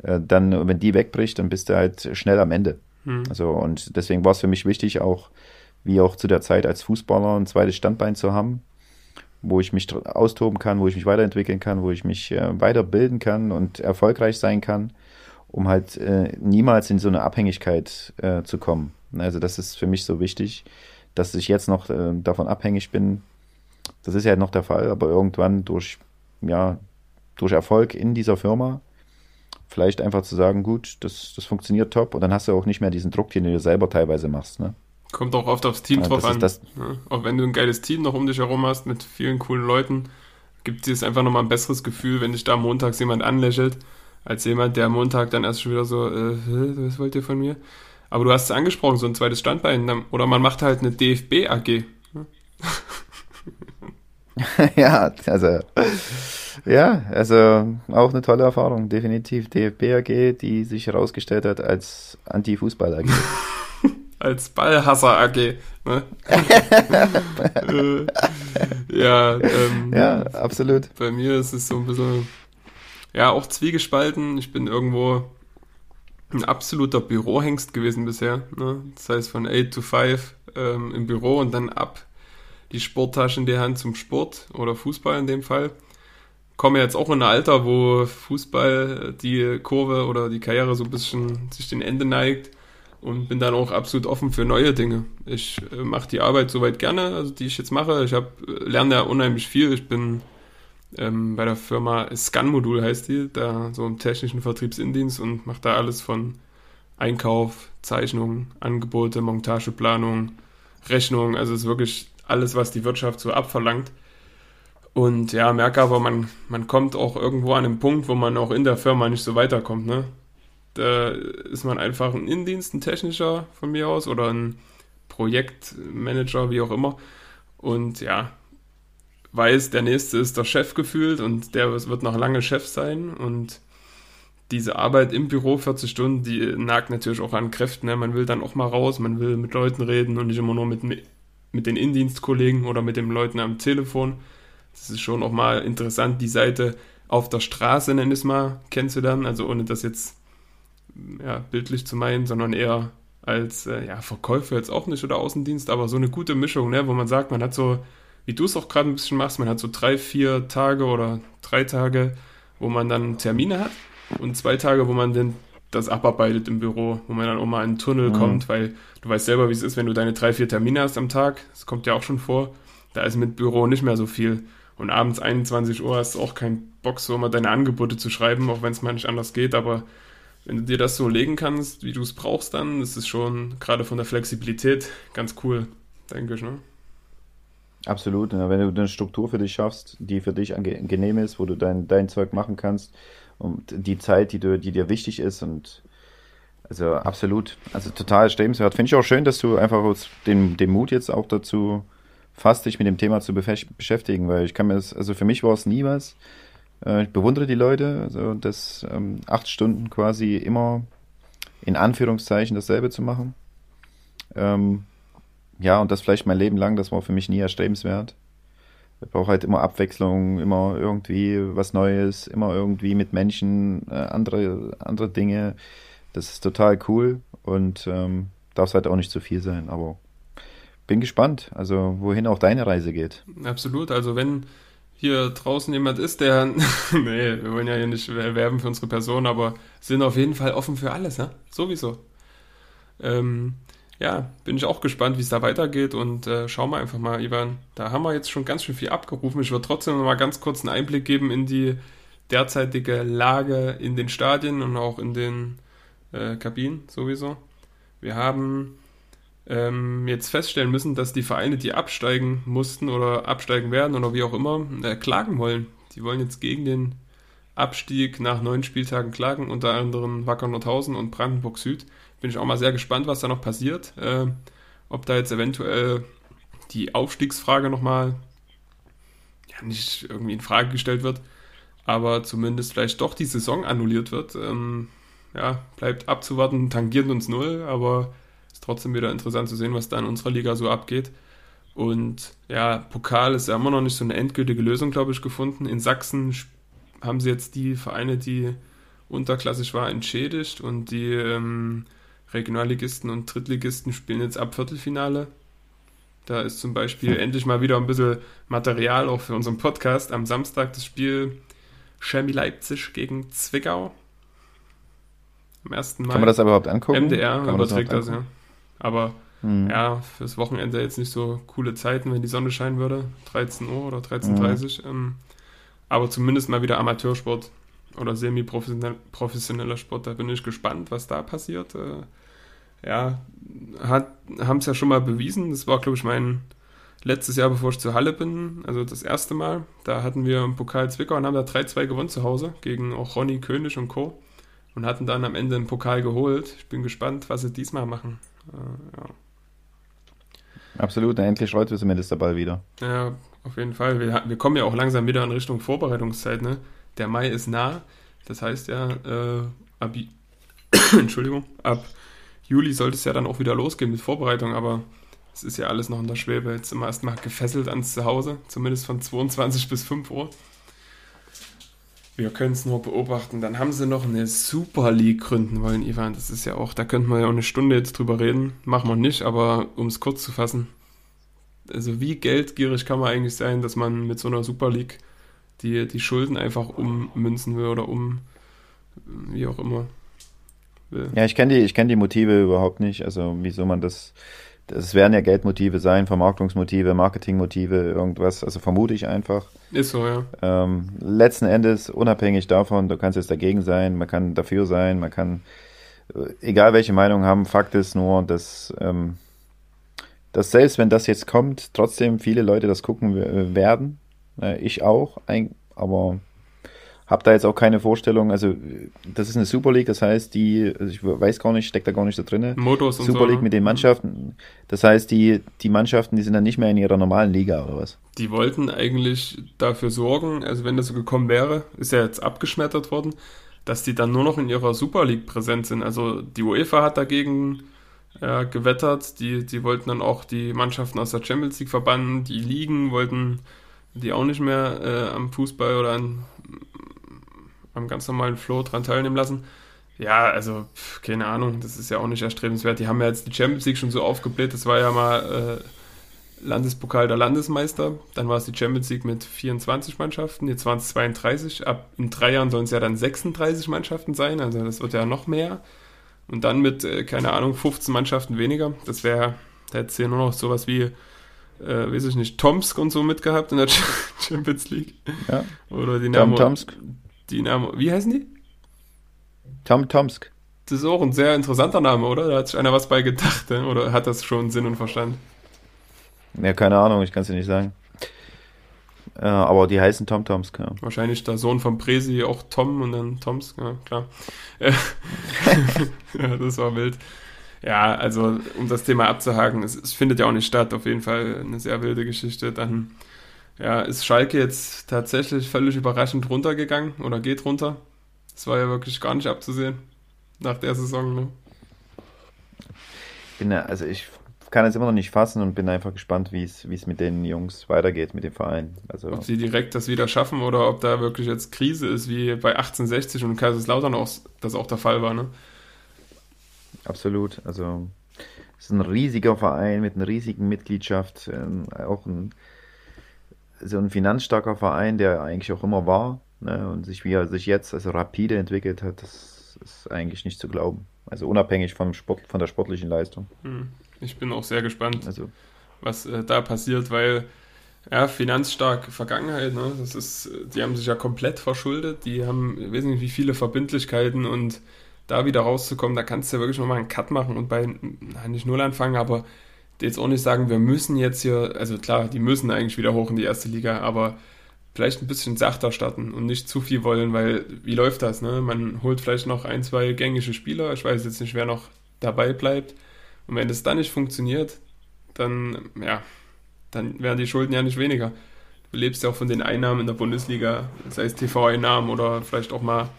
Speaker 2: äh, dann, wenn die wegbricht, dann bist du halt schnell am Ende. Mhm. Also, und deswegen war es für mich wichtig, auch, wie auch zu der Zeit als Fußballer, ein zweites Standbein zu haben, wo ich mich austoben kann, wo ich mich weiterentwickeln kann, wo ich mich äh, weiterbilden kann und erfolgreich sein kann, um halt äh, niemals in so eine Abhängigkeit äh, zu kommen. Also das ist für mich so wichtig, dass ich jetzt noch äh, davon abhängig bin. Das ist ja noch der Fall, aber irgendwann durch, ja, durch Erfolg in dieser Firma vielleicht einfach zu sagen, gut, das, das funktioniert top und dann hast du auch nicht mehr diesen Druck, den du dir selber teilweise machst. Ne?
Speaker 1: Kommt auch oft aufs Team ja, drauf an. Ja, auch wenn du ein geiles Team noch um dich herum hast mit vielen coolen Leuten, gibt dir es einfach nochmal ein besseres Gefühl, wenn dich da montags jemand anlächelt, als jemand, der am Montag dann erst schon wieder so, äh, was wollt ihr von mir? Aber du hast es angesprochen, so ein zweites Standbein. Oder man macht halt eine DFB-AG. [laughs]
Speaker 2: ja, also ja, also auch eine tolle Erfahrung, definitiv. DFB AG, die sich herausgestellt hat als Anti-Fußball AG. [laughs]
Speaker 1: als Ballhasser AG. Ne? [laughs] äh, ja, ähm,
Speaker 2: ja, absolut.
Speaker 1: Bei mir ist es so ein bisschen, ja, auch zwiegespalten. Ich bin irgendwo ein absoluter Bürohengst gewesen bisher. Ne? Das heißt von 8 to 5 ähm, im Büro und dann ab die Sporttasche in die Hand zum Sport oder Fußball in dem Fall. Komme jetzt auch in ein Alter, wo Fußball die Kurve oder die Karriere so ein bisschen sich den Ende neigt und bin dann auch absolut offen für neue Dinge. Ich äh, mache die Arbeit soweit gerne, also die ich jetzt mache. Ich hab, äh, lerne ja unheimlich viel. Ich bin ähm, bei der Firma Scan-Modul heißt die, da so im technischen Vertriebsindienst und mache da alles von Einkauf, Zeichnung, Angebote, Montageplanung, Rechnung, also es ist wirklich alles, was die Wirtschaft so abverlangt. Und ja, merke aber, man, man kommt auch irgendwo an einen Punkt, wo man auch in der Firma nicht so weiterkommt. Ne? Da ist man einfach ein Indienst, ein technischer von mir aus oder ein Projektmanager, wie auch immer. Und ja, weiß, der nächste ist der Chef gefühlt und der wird noch lange Chef sein und diese Arbeit im Büro 40 Stunden, die nagt natürlich auch an Kräften. Ne? Man will dann auch mal raus, man will mit Leuten reden und nicht immer nur mit, mit den Indienstkollegen oder mit den Leuten am Telefon. Das ist schon auch mal interessant, die Seite auf der Straße, nenn es mal, kennenzulernen. Also ohne das jetzt ja, bildlich zu meinen, sondern eher als äh, ja, Verkäufer jetzt auch nicht oder Außendienst, aber so eine gute Mischung, ne? wo man sagt, man hat so wie du es auch gerade ein bisschen machst, man hat so drei, vier Tage oder drei Tage, wo man dann Termine hat und zwei Tage, wo man dann das abarbeitet im Büro, wo man dann auch mal in einen Tunnel mhm. kommt, weil du weißt selber, wie es ist, wenn du deine drei, vier Termine hast am Tag, das kommt ja auch schon vor, da ist mit Büro nicht mehr so viel. Und abends 21 Uhr hast du auch keinen Bock, so mal deine Angebote zu schreiben, auch wenn es mal nicht anders geht, aber wenn du dir das so legen kannst, wie du es brauchst, dann ist es schon gerade von der Flexibilität ganz cool, denke ich, ne?
Speaker 2: Absolut. Ja, wenn du eine Struktur für dich schaffst, die für dich angenehm ist, wo du dein, dein Zeug machen kannst und die Zeit, die, du, die dir wichtig ist und also absolut, also total strebenswert. Finde ich auch schön, dass du einfach den, den Mut jetzt auch dazu fasst, dich mit dem Thema zu beschäftigen, weil ich kann mir das, also für mich war es nie was. Äh, ich bewundere die Leute, also das ähm, acht Stunden quasi immer in Anführungszeichen dasselbe zu machen. Ähm, ja, und das vielleicht mein Leben lang, das war für mich nie erstrebenswert. Ich brauche halt immer Abwechslung, immer irgendwie was Neues, immer irgendwie mit Menschen, äh, andere, andere Dinge. Das ist total cool und ähm, darf es halt auch nicht zu viel sein, aber bin gespannt, also wohin auch deine Reise geht.
Speaker 1: Absolut, also wenn hier draußen jemand ist, der, [laughs] nee, wir wollen ja hier nicht werben für unsere Person, aber sind auf jeden Fall offen für alles, ne? Sowieso. Ähm, ja, bin ich auch gespannt, wie es da weitergeht und äh, schauen wir einfach mal, Ivan. Da haben wir jetzt schon ganz schön viel abgerufen. Ich würde trotzdem noch mal ganz kurz einen Einblick geben in die derzeitige Lage in den Stadien und auch in den äh, Kabinen sowieso. Wir haben ähm, jetzt feststellen müssen, dass die Vereine, die absteigen mussten oder absteigen werden oder wie auch immer, äh, klagen wollen. Die wollen jetzt gegen den Abstieg nach neun Spieltagen klagen, unter anderem Wacker Nordhausen und Brandenburg Süd. Bin ich auch mal sehr gespannt, was da noch passiert. Äh, ob da jetzt eventuell die Aufstiegsfrage nochmal ja, nicht irgendwie in Frage gestellt wird, aber zumindest vielleicht doch die Saison annulliert wird. Ähm, ja, bleibt abzuwarten, tangiert uns null, aber ist trotzdem wieder interessant zu sehen, was da in unserer Liga so abgeht. Und ja, Pokal ist ja immer noch nicht so eine endgültige Lösung, glaube ich, gefunden. In Sachsen haben sie jetzt die Vereine, die unterklassig waren, entschädigt und die ähm, Regionalligisten und Drittligisten spielen jetzt ab Viertelfinale. Da ist zum Beispiel hm. endlich mal wieder ein bisschen Material auch für unseren Podcast. Am Samstag das Spiel Chemie Leipzig gegen Zwickau. Am 1. Mai.
Speaker 2: Kann man das aber überhaupt angucken?
Speaker 1: MDR überträgt das, das ja. Aber hm. ja, fürs Wochenende jetzt nicht so coole Zeiten, wenn die Sonne scheinen würde. 13 Uhr oder 13.30 Uhr. Mhm. Ähm, aber zumindest mal wieder Amateursport oder semi-professioneller Sport. Da bin ich gespannt, was da passiert. Äh, ja, haben es ja schon mal bewiesen. Das war, glaube ich, mein letztes Jahr, bevor ich zur Halle bin, also das erste Mal. Da hatten wir im Pokal Zwickau und haben da 3-2 gewonnen zu Hause gegen auch Ronny König und Co. Und hatten dann am Ende einen Pokal geholt. Ich bin gespannt, was sie diesmal machen. Ja.
Speaker 2: Absolut, endlich rollt wir zumindest der Ball wieder.
Speaker 1: Ja, auf jeden Fall. Wir, wir kommen ja auch langsam wieder in Richtung Vorbereitungszeit. Ne? Der Mai ist nah. Das heißt ja, äh, ab, [coughs] Entschuldigung, ab Juli sollte es ja dann auch wieder losgehen mit Vorbereitung, aber es ist ja alles noch in der Schwebe. Jetzt wir erstmal gefesselt ans Zuhause, zumindest von 22 [laughs] bis 5 Uhr. Wir können es nur beobachten. Dann haben sie noch eine Super League gründen wollen, Ivan. Das ist ja auch, da könnten wir ja auch eine Stunde jetzt drüber reden. Machen wir nicht, aber um es kurz zu fassen. Also wie geldgierig kann man eigentlich sein, dass man mit so einer Super League die, die Schulden einfach ummünzen will oder um, wie auch immer.
Speaker 2: Will. Ja, ich kenne die, kenn die Motive überhaupt nicht. Also wieso man das das werden ja Geldmotive sein, Vermarktungsmotive, Marketingmotive, irgendwas, also vermute ich einfach.
Speaker 1: Ist so, ja.
Speaker 2: Ähm, letzten Endes, unabhängig davon, du kannst jetzt dagegen sein, man kann dafür sein, man kann, äh, egal welche Meinung haben, Fakt ist nur, dass, ähm, dass selbst wenn das jetzt kommt, trotzdem viele Leute das gucken werden. Äh, ich auch, aber habe da jetzt auch keine Vorstellung. Also, das ist eine Super League, das heißt, die, also ich weiß gar nicht, steckt da gar nicht da drin.
Speaker 1: Modus
Speaker 2: und Super so, League ne? mit den Mannschaften. Das heißt, die, die Mannschaften, die sind dann nicht mehr in ihrer normalen Liga oder was?
Speaker 1: Die wollten eigentlich dafür sorgen, also wenn das so gekommen wäre, ist ja jetzt abgeschmettert worden, dass die dann nur noch in ihrer Super League präsent sind. Also die UEFA hat dagegen äh, gewettert, die, die wollten dann auch die Mannschaften aus der Champions League verbannen, die Ligen wollten die auch nicht mehr äh, am Fußball oder an am ganz normalen Flow dran teilnehmen lassen. Ja, also, pf, keine Ahnung, das ist ja auch nicht erstrebenswert. Die haben ja jetzt die Champions League schon so aufgebläht. Das war ja mal äh, Landespokal der Landesmeister. Dann war es die Champions League mit 24 Mannschaften. Jetzt waren es 32. Ab in drei Jahren sollen es ja dann 36 Mannschaften sein. Also, das wird ja noch mehr. Und dann mit, äh, keine Ahnung, 15 Mannschaften weniger. Das wäre, da hätte es ja nur noch sowas wie, äh, weiß ich nicht, Tomsk und so mitgehabt in der [laughs] Champions League.
Speaker 2: Ja.
Speaker 1: Oder die Dynamo,
Speaker 2: Tomsk.
Speaker 1: Dynamo, wie heißen die?
Speaker 2: Tom Tomsk.
Speaker 1: Das ist auch ein sehr interessanter Name, oder? Da hat sich einer was bei gedacht, ne? oder hat das schon Sinn und Verstand?
Speaker 2: Ja, keine Ahnung, ich kann es dir nicht sagen. Äh, aber die heißen Tom Tomsk, ja.
Speaker 1: Wahrscheinlich der Sohn von Presi auch Tom und dann Tomsk, ja, klar. Äh, [laughs] ja, das war wild. Ja, also um das Thema abzuhaken, es, es, findet ja auch nicht statt, auf jeden Fall eine sehr wilde Geschichte. Dann ja, ist Schalke jetzt tatsächlich völlig überraschend runtergegangen oder geht runter. Das war ja wirklich gar nicht abzusehen nach der Saison. Ne?
Speaker 2: Bin, also ich kann es immer noch nicht fassen und bin einfach gespannt, wie es mit den Jungs weitergeht, mit dem Verein. Also
Speaker 1: ob sie direkt das wieder schaffen oder ob da wirklich jetzt Krise ist, wie bei 1860 und Kaiserslautern auch, das auch der Fall war. Ne?
Speaker 2: Absolut. Also es ist ein riesiger Verein mit einer riesigen Mitgliedschaft, ähm, auch ein so ein finanzstarker Verein, der eigentlich auch immer war ne, und sich wie er sich jetzt also rapide entwickelt hat, das ist eigentlich nicht zu glauben. Also unabhängig vom Sport, von der sportlichen Leistung.
Speaker 1: Hm. Ich bin auch sehr gespannt, also. was äh, da passiert, weil ja, finanzstark Vergangenheit, ne? Das ist, die haben sich ja komplett verschuldet, die haben, ich weiß nicht, wie viele Verbindlichkeiten und da wieder rauszukommen, da kannst du ja wirklich nochmal einen Cut machen und bei, na, nicht null anfangen, aber jetzt auch nicht sagen, wir müssen jetzt hier, also klar, die müssen eigentlich wieder hoch in die erste Liga, aber vielleicht ein bisschen sachter starten und nicht zu viel wollen, weil wie läuft das, ne? Man holt vielleicht noch ein, zwei gängige Spieler, ich weiß jetzt nicht, wer noch dabei bleibt und wenn das dann nicht funktioniert, dann, ja, dann werden die Schulden ja nicht weniger. Du lebst ja auch von den Einnahmen in der Bundesliga, sei es TV-Einnahmen oder vielleicht auch mal,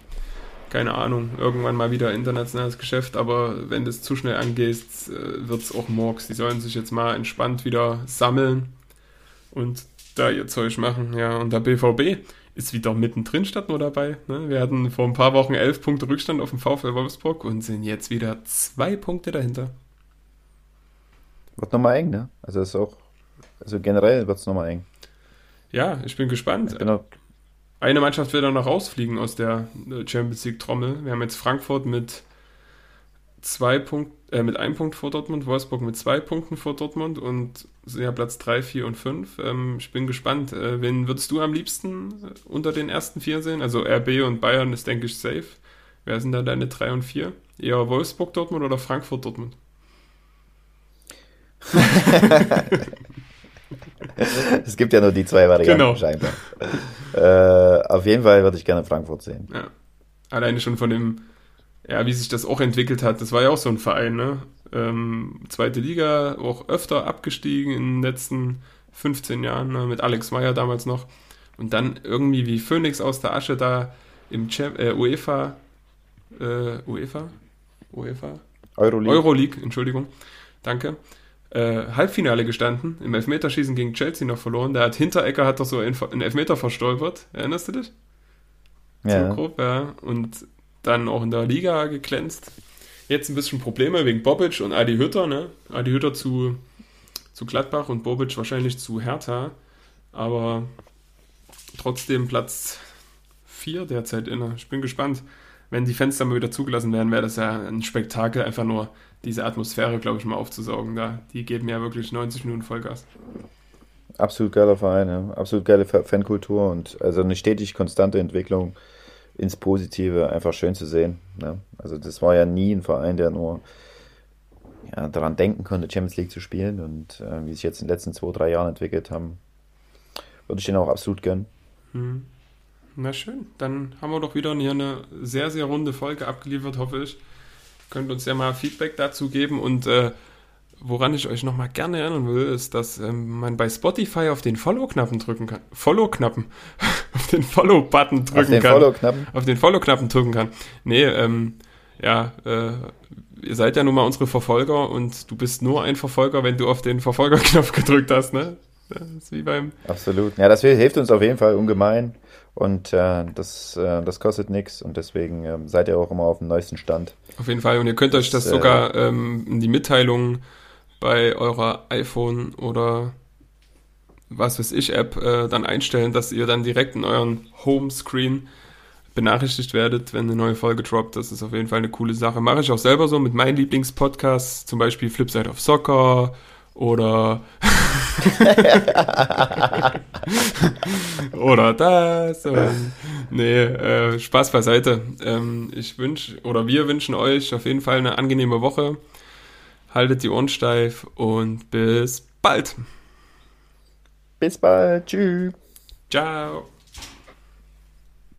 Speaker 1: keine Ahnung, irgendwann mal wieder internationales Geschäft, aber wenn das zu schnell angehst, äh, wird es auch Morgs. Die sollen sich jetzt mal entspannt wieder sammeln und da ihr Zeug machen. Ja, und der BVB ist wieder mittendrin statt nur dabei. Ne? Wir hatten vor ein paar Wochen elf Punkte Rückstand auf dem VfL Wolfsburg und sind jetzt wieder zwei Punkte dahinter.
Speaker 2: Wird nochmal eng, ne? Also ist auch also generell wird es nochmal eng.
Speaker 1: Ja, ich bin gespannt. Ich bin auch Eine Mannschaft wird dann noch rausfliegen aus der äh, Champions League Trommel. Wir haben jetzt Frankfurt mit zwei Punkt, äh, mit einem Punkt vor Dortmund, Wolfsburg mit zwei Punkten vor Dortmund und ja, Platz 3, 4 und 5. Ähm, ich bin gespannt. Äh, wen würdest du am liebsten äh, unter den ersten vier sehen? Also RB und Bayern ist, denke ich, safe. Wer sind da deine 3 und 4? Eher Wolfsburg Dortmund oder Frankfurt Dortmund? [laughs] [laughs]
Speaker 2: es gibt ja nur die zwei Varianten genau. scheinbar. Äh, auf jeden Fall würde ich gerne Frankfurt sehen.
Speaker 1: Ja. Alleine schon von dem, ja, wie sich das auch entwickelt hat. Das war ja auch so ein Verein, ne? Ähm, zweite Liga, auch öfter abgestiegen in den letzten 15 Jahren, ne? mit Alex Meyer damals noch. Und dann irgendwie wie Phoenix aus der Asche da im Champ äh, UEFA, äh, UEFA? UEFA? Euroleague. Euroleague, Entschuldigung. Danke äh, Halbfinale gestanden, im Elfmeterschießen gegen Chelsea noch verloren. Der hat Hinterecker hat doch so einen Elfmeter verstolpert. Erinnerst du dich? Ja. So grob, ja. Und dann auch in der Liga geglänzt. Jetzt ein bisschen Probleme wegen Bobic und Adi Hütter, ne? Adi Hütter zu, zu Gladbach und Bobic wahrscheinlich zu Hertha. Aber trotzdem Platz 4 derzeit inne. Ich bin gespannt. Wenn die Fenster mal wieder zugelassen werden, wäre das ja ein Spektakel, einfach nur diese Atmosphäre, glaube ich, mal aufzusaugen. Da, die geben ja wirklich 90 Minuten Vollgas.
Speaker 2: Absolut geiler Verein, ja. absolut geile Fankultur und also eine stetig konstante Entwicklung ins Positive, einfach schön zu sehen. Ne? Also das war ja nie ein Verein, der nur ja, daran denken konnte, Champions League zu spielen und äh, wie sich jetzt in den letzten zwei, drei Jahren entwickelt haben, würde ich den auch absolut gönnen.
Speaker 1: Hm. Na schön, dann haben wir doch wieder hier eine sehr, sehr runde Folge abgeliefert, hoffe ich könnt uns ja mal Feedback dazu geben und äh, woran ich euch nochmal gerne erinnern will, ist, dass ähm, man bei Spotify auf den Follow-Knappen drücken kann. Follow-Knappen. [laughs] auf den Follow-Button drücken auf den kann. Follow-Knappen? Auf den Follow-Knappen drücken kann. Nee, ähm, ja, äh, ihr seid ja nun mal unsere Verfolger und du bist nur ein Verfolger, wenn du auf den Verfolgerknopf gedrückt hast, ne? Das ist
Speaker 2: wie beim. Absolut. Ja, das hilft uns auf jeden Fall ungemein. Und äh, das, äh, das kostet nichts und deswegen äh, seid ihr auch immer auf dem neuesten Stand.
Speaker 1: Auf jeden Fall. Und ihr könnt euch das, das äh, sogar ähm, in die Mitteilungen bei eurer iPhone oder was weiß ich App äh, dann einstellen, dass ihr dann direkt in euren Homescreen benachrichtigt werdet, wenn eine neue Folge droppt. Das ist auf jeden Fall eine coole Sache. Mache ich auch selber so mit meinen Lieblingspodcasts, zum Beispiel Flipside of Soccer oder [laughs] oder das. Und, nee, äh, Spaß beiseite. Ähm, ich wünsche oder wir wünschen euch auf jeden Fall eine angenehme Woche. Haltet die Ohren steif und bis bald.
Speaker 2: Bis bald. Tschüss.
Speaker 1: Ciao.